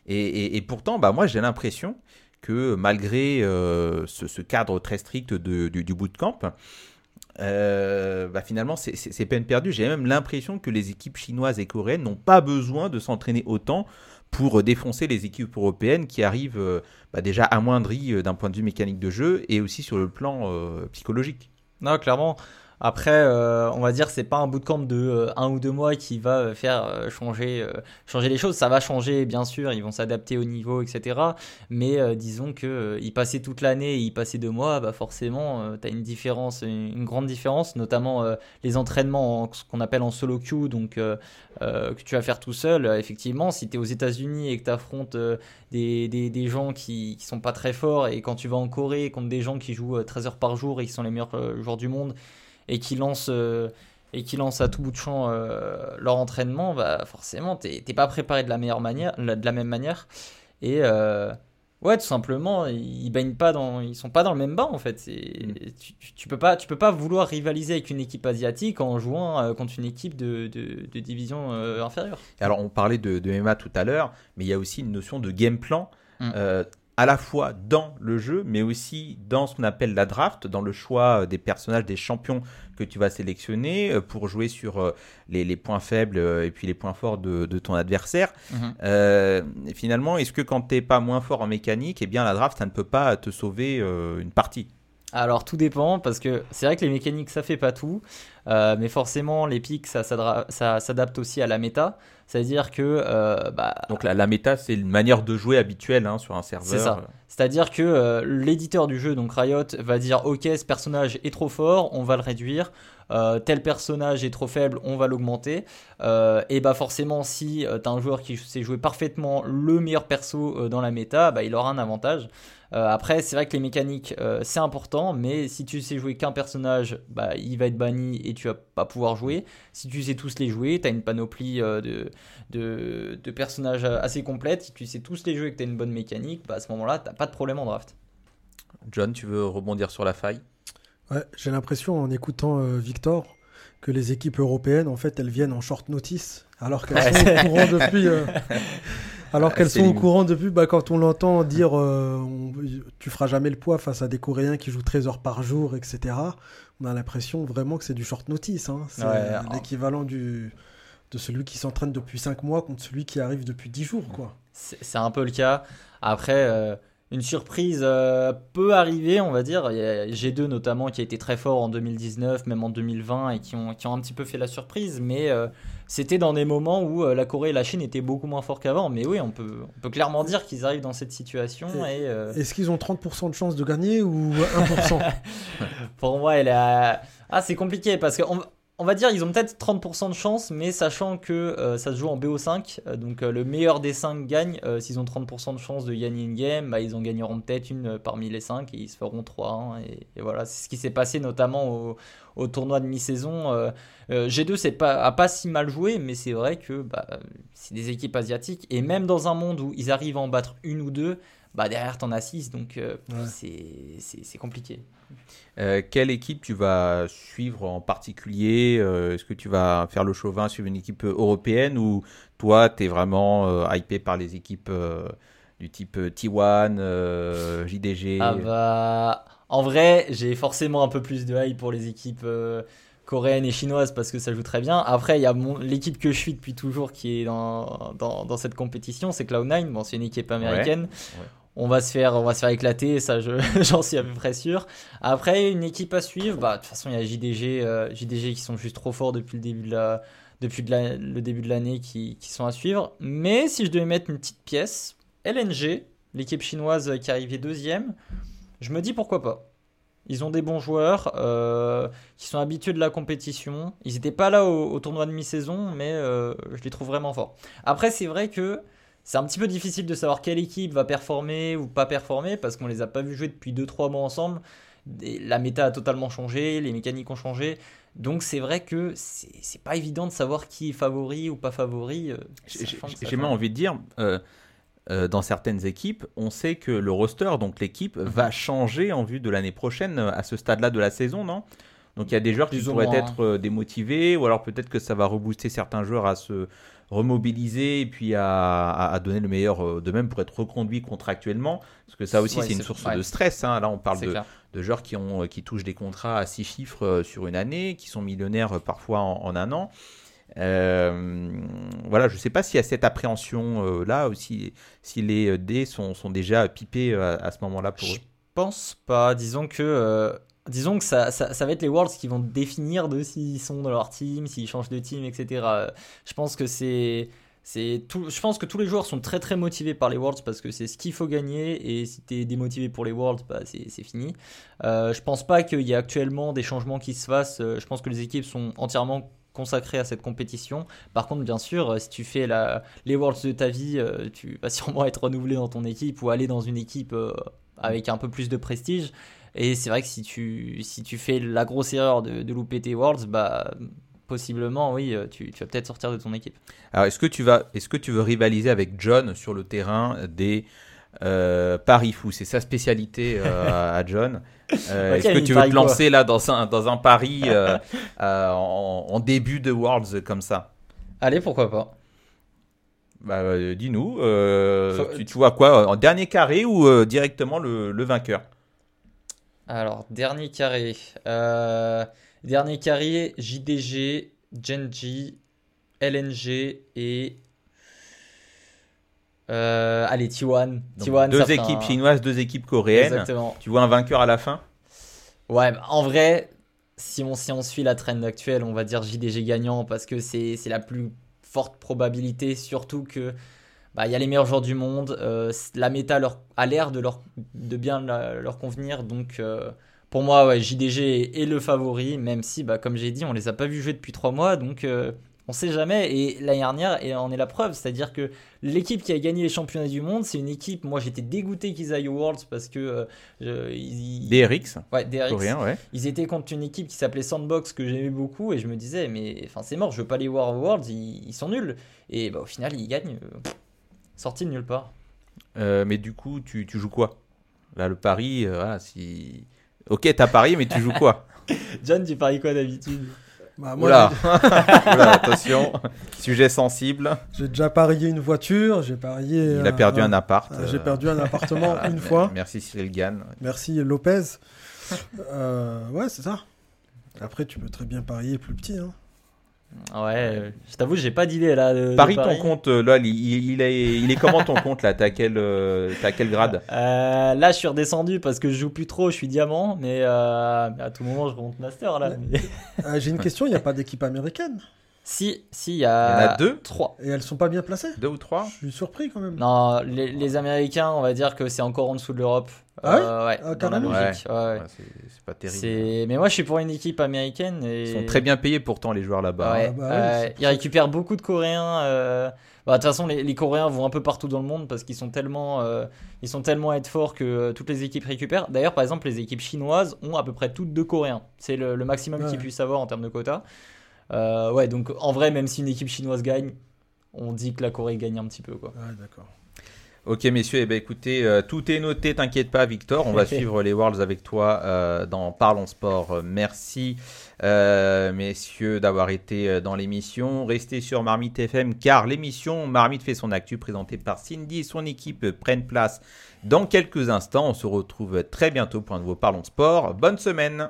S3: Et, pourtant, bah, moi, j'ai l'impression que malgré euh, ce, cadre très strict de, du, bootcamp, euh, bah, finalement, c'est peine perdue. J'ai même l'impression que les équipes chinoises et coréennes n'ont pas besoin de s'entraîner autant pour défoncer les équipes européennes qui arrivent euh, bah, déjà amoindries d'un point de vue mécanique de jeu et aussi sur le plan psychologique.
S2: Non, clairement. Après, euh, on va dire c'est pas un bootcamp de euh, un ou deux mois qui va euh, faire changer, changer les choses. Ça va changer, bien sûr, ils vont s'adapter au niveau, etc. Mais disons que y passer toute l'année et y passer deux mois, bah forcément, tu as une différence, une, grande différence, notamment les entraînements, ce qu'on appelle en solo queue, donc que tu vas faire tout seul. effectivement, si tu es aux États-Unis et que tu affrontes des, des, des, gens qui, qui sont pas très forts, et quand tu vas en Corée contre des gens qui jouent 13 heures par jour et qui sont les meilleurs joueurs du monde, et qui lancent euh, et qui lancent à tout bout de champ euh, leur entraînement, bah forcément, t'es pas préparé de la meilleure manière, de la même manière. Et euh, ouais, tout simplement, ils baignent pas dans, ils sont pas dans le même bain en fait. Mm. Tu, tu, peux pas, tu peux pas vouloir rivaliser avec une équipe asiatique en jouant contre une équipe de, de, division inférieure.
S3: Alors on parlait de, de MMA tout à l'heure, mais il y a aussi une notion de game plan. Mm à la fois dans le jeu, mais aussi dans ce qu'on appelle la draft, dans le choix euh, des personnages, des champions que tu vas sélectionner euh, pour jouer sur euh, les, points faibles et puis les points forts de, ton adversaire. Mhm. finalement, est-ce que quand tu n'es pas moins fort en mécanique, eh bien la draft, ça ne peut pas te sauver une partie?
S2: Alors tout dépend parce que c'est vrai que les mécaniques ça fait pas tout, mais forcément les pics ça, ça s'adapte aussi à la méta. C'est-à-dire que. Euh, bah,
S3: Donc la, la méta, c'est une manière de jouer habituelle hein, sur un serveur.
S2: C'est ça. C'est-à-dire que euh, l'éditeur du jeu, donc Riot, va dire Ok, ce personnage est trop fort, on va le réduire. Euh, tel personnage est trop faible, on va l'augmenter. et bah forcément, si tu as un joueur qui sait jouer parfaitement le meilleur perso dans la méta, bah, il aura un avantage. Euh, après, c'est vrai que les mécaniques, euh, c'est important, mais si tu sais jouer qu'un personnage, bah, il va être banni et tu vas pas pouvoir jouer. Si tu sais tous les jouer, tu as une panoplie euh, de, de, personnages assez complète. Si tu sais tous les jouer et que tu as une bonne mécanique, bah, à ce moment-là, tu pas de problème en draft.
S3: John, tu veux rebondir sur la faille?
S4: Ouais, j'ai l'impression en écoutant Victor que les équipes européennes, en fait, elles viennent en short notice, alors qu'elles sont au courant depuis. Alors qu'elles sont au courant depuis, bah, quand on l'entend dire euh, tu feras jamais le poids face à des Coréens qui jouent 13 heures par jour, etc., on a l'impression vraiment que c'est du short notice. Hein. C'est l'équivalent du de celui qui s'entraîne depuis 5 mois contre celui qui arrive depuis 10 jours. quoi.
S2: C'est un peu le cas. Après, euh, une surprise euh, peut arriver, on va dire. Il y a G2 notamment qui a été très fort en 2019, même en 2020, et qui ont, qui ont un petit peu fait la surprise. Mais c'était dans des moments où euh, la Corée et la Chine étaient beaucoup moins forts qu'avant. Mais oui, on peut, on peut clairement dire qu'ils arrivent dans cette situation. Et,
S4: euh, Est-ce qu'ils ont 30% de chance de gagner ou 1%
S2: Pour moi, elle a... ah, c'est compliqué parce qu'on on va dire ils ont peut-être 30% de chance, mais sachant que euh, ça se joue en BO5, donc le meilleur des 5 gagne. S'ils ont 30% de chance de gagner une game, bah, ils en gagneront peut-être une parmi les 5 et ils se feront 3. et, voilà, c'est ce qui s'est passé notamment au, tournoi de mi-saison. Euh, euh, G2 c'est pas, a pas si mal joué, mais c'est vrai que bah, c'est des équipes asiatiques. Et même dans un monde où ils arrivent à en battre une ou deux, bah derrière t'en as 6, donc euh,
S4: Ouais.
S2: c'est- compliqué.
S3: Euh, quelle équipe tu vas suivre en particulier Euh, Est-ce que tu vas faire le chauvin sur une équipe européenne ou toi, tu es vraiment euh, hypé par les équipes euh, du type euh, T1, euh, JDG
S2: Ah bah, en vrai, j'ai forcément un peu plus de hype pour les équipes euh, coréennes et chinoises parce que ça joue très bien. Après, il y a l'équipe que je suis depuis toujours qui est dans, dans, dans cette compétition, c'est Cloud9. Bon, c'est une équipe américaine.
S3: Ouais.
S2: On va se faire, on va se faire éclater, ça, je- j'en suis à peu près sûr. Après, une équipe à suivre, bah, de toute façon, il y a JDG, euh, JDG qui sont juste trop forts depuis le début de la, depuis le début de l'année qui, qui sont à suivre. Mais si je devais mettre une petite pièce, LNG, l'équipe chinoise qui arrivait deuxième, je me dis pourquoi pas. Ils ont des bons joueurs euh, qui sont habitués de la compétition. Ils n'étaient pas là au, au tournoi de mi-saison, mais euh, je les trouve vraiment forts. Après, c'est vrai que c'est un petit peu difficile de savoir quelle équipe va performer ou pas performer parce qu'on les a pas vus jouer depuis 2-3 mois ensemble. La méta a totalement changé, les mécaniques ont changé. Donc c'est vrai que c'est pas évident de savoir qui est favori ou pas favori. euh,
S3: J'ai même envie de dire, euh, euh, dans certaines équipes, on sait que le roster, donc l'équipe,
S2: Mhm.
S3: va changer en vue de l'année prochaine à ce stade-là de la saison, non? Donc il y a des joueurs qui pourraient
S2: moins,
S3: être démotivés, ou alors peut-être que ça va rebooster certains joueurs à se remobiliser et puis à, à- donner le meilleur euh, de même pour être reconduits contractuellement. Parce que ça aussi,
S2: Ouais,
S3: c'est une source
S2: ouais.
S3: de stress. hein. Là, on parle de, de joueurs qui, ont, euh, qui touchent des contrats à six chiffres euh, sur une année, qui sont millionnaires parfois en, en un an. Euh, voilà, je ne sais pas s'il y a cette appréhension euh, là, ou si, si les dés sont, sont déjà pipés à, à ce moment-là pour
S2: Je
S3: eux.
S2: pense pas. Disons que, disons que ça, ça, va être les Worlds qui vont définir de s'ils sont dans leur team, s'ils changent de team, etc. Je pense que c'est. Tout, je pense que tous les joueurs sont très très motivés par les Worlds parce que c'est ce qu'il faut gagner et si tu es démotivé pour les Worlds, bah, c'est fini. Euh, je pense pas qu'il y ait actuellement des changements qui se fassent. Euh, Je pense que les équipes sont entièrement consacrées à cette compétition. Par contre, bien sûr, euh, si tu fais la, les Worlds de ta vie, euh, tu vas sûrement être renouvelé dans ton équipe ou aller dans une équipe avec un peu plus de prestige. Et c'est vrai que si tu, si tu fais la grosse erreur de, de louper tes Worlds, bah, possiblement, oui, euh, tu, tu vas peut-être sortir de ton équipe.
S3: Alors, est-ce que, tu vas, est-ce que tu veux rivaliser avec John sur le terrain des euh, paris fous? C'est sa spécialité euh, à John. Euh, est-ce que tu veux te lancer là dans un, dans un pari en, en début de Worlds comme ça?
S2: Allez, pourquoi pas.
S3: Bah, Dis-nous, tu, tu vois quoi En dernier carré ou directement le, le vainqueur?
S2: Alors, dernier carré. Euh, dernier carré, JDG, Genji, LNG et. Euh, allez, T1.
S3: Donc,
S2: T1
S3: Deux équipes chinoises, deux équipes coréennes.
S2: Exactement.
S3: Tu vois un vainqueur à la fin?
S2: Ouais, en vrai, si on, si on suit la trend actuelle, on va dire JDG gagnant parce que c'est c'est la plus forte probabilité, surtout que bah, il y a les meilleurs joueurs du monde. euh, la méta leur, a l'air de, leur, de bien la- leur convenir. Donc, euh, pour moi, ouais, JDG est, le favori, même si, bah, comme j'ai dit, on les a pas vus jouer depuis trois mois. Donc, euh, on sait jamais. Et l'année dernière, et on est la preuve. C'est-à-dire que l'équipe qui a gagné les championnats du monde, c'est une équipe. Moi, j'étais dégoûté qu'ils aillent aux Worlds parce que. euh, ils-
S3: DRX
S2: Ouais, DRX.
S3: Coréen, ouais.
S2: Ils étaient contre une équipe qui s'appelait Sandbox que j'aimais beaucoup et je me disais mais enfin c'est mort, je veux pas les voir aux Worlds, ils, ils sont nuls. Et bah, au final ils gagnent, euh, sortis de nulle part.
S3: Euh, mais du coup, tu, tu joues quoi? Là, le pari, euh, voilà, si. Ok, t'as parié, mais tu joues quoi?
S2: John, tu paries quoi d'habitude?
S4: Bah, moi,
S3: Oula.
S4: j'ai-
S3: Oula, attention, sujet sensible.
S4: J'ai déjà parié une voiture, j'ai parié.
S3: Il a perdu
S4: euh,
S3: un appart.
S4: euh, J'ai perdu un appartement
S3: voilà.
S4: une fois.
S3: Merci Cyril Gann.
S4: Merci Lopez. Euh, ouais, c'est ça. Après, tu peux très bien parier plus petit. Hein.
S2: Ouais, euh, je t'avoue, j'ai pas d'idée là. De, de
S3: Parie ton compte, euh, là, il, est, il est comment ton compte là? T'as quel, euh, quel grade?
S2: Euh, là, je suis redescendu parce que je joue plus trop, je suis diamant, mais, euh, à tout moment, je remonte master là. mais-
S4: Euh, J'ai une question, il n'y a pas d'équipe américaine?
S2: Si, si, il y
S3: Il y en
S2: a,
S3: a deux
S2: trois.
S4: Et elles sont pas bien placées?
S3: Deux ou trois?
S4: Je suis surpris quand même.
S2: Non, les, les Américains, on va dire que c'est encore en dessous de l'Europe.
S4: Ah ouais?
S2: Euh, ouais,
S4: Ah,
S2: dans la logique. ouais, ouais.
S3: Ouais, c'est pas terrible.
S2: Mais moi, je suis pour une équipe américaine. Et...
S3: Ils sont très bien payés pourtant, les joueurs là-bas.
S2: Ouais,
S4: Ah bah
S2: euh, ils récupèrent beaucoup de Coréens. euh, bah, De toute façon, les, les Coréens vont un peu partout dans le monde parce qu'ils sont tellement, euh, ils sont tellement à être forts que euh, toutes les équipes récupèrent. D'ailleurs, par exemple, les équipes chinoises ont à peu près toutes deux Coréens. C'est le, le maximum
S4: Ouais.
S2: qu'ils puissent avoir en termes de quotas. Euh, ouais, donc en vrai, même si une équipe chinoise gagne, on dit que la Corée gagne un petit peu. Quoi.
S4: Ouais, d'accord.
S3: Ok messieurs, eh ben, écoutez, euh, tout est noté, t'inquiète pas Victor, on va suivre les Worlds avec toi euh, dans Parlons Sport. Merci euh, messieurs d'avoir été dans l'émission. Restez sur Marmite FM car l'émission Marmite fait son actu présentée par Cindy et son équipe prennent place dans quelques instants. On se retrouve très bientôt pour un nouveau Parlons Sport. Bonne semaine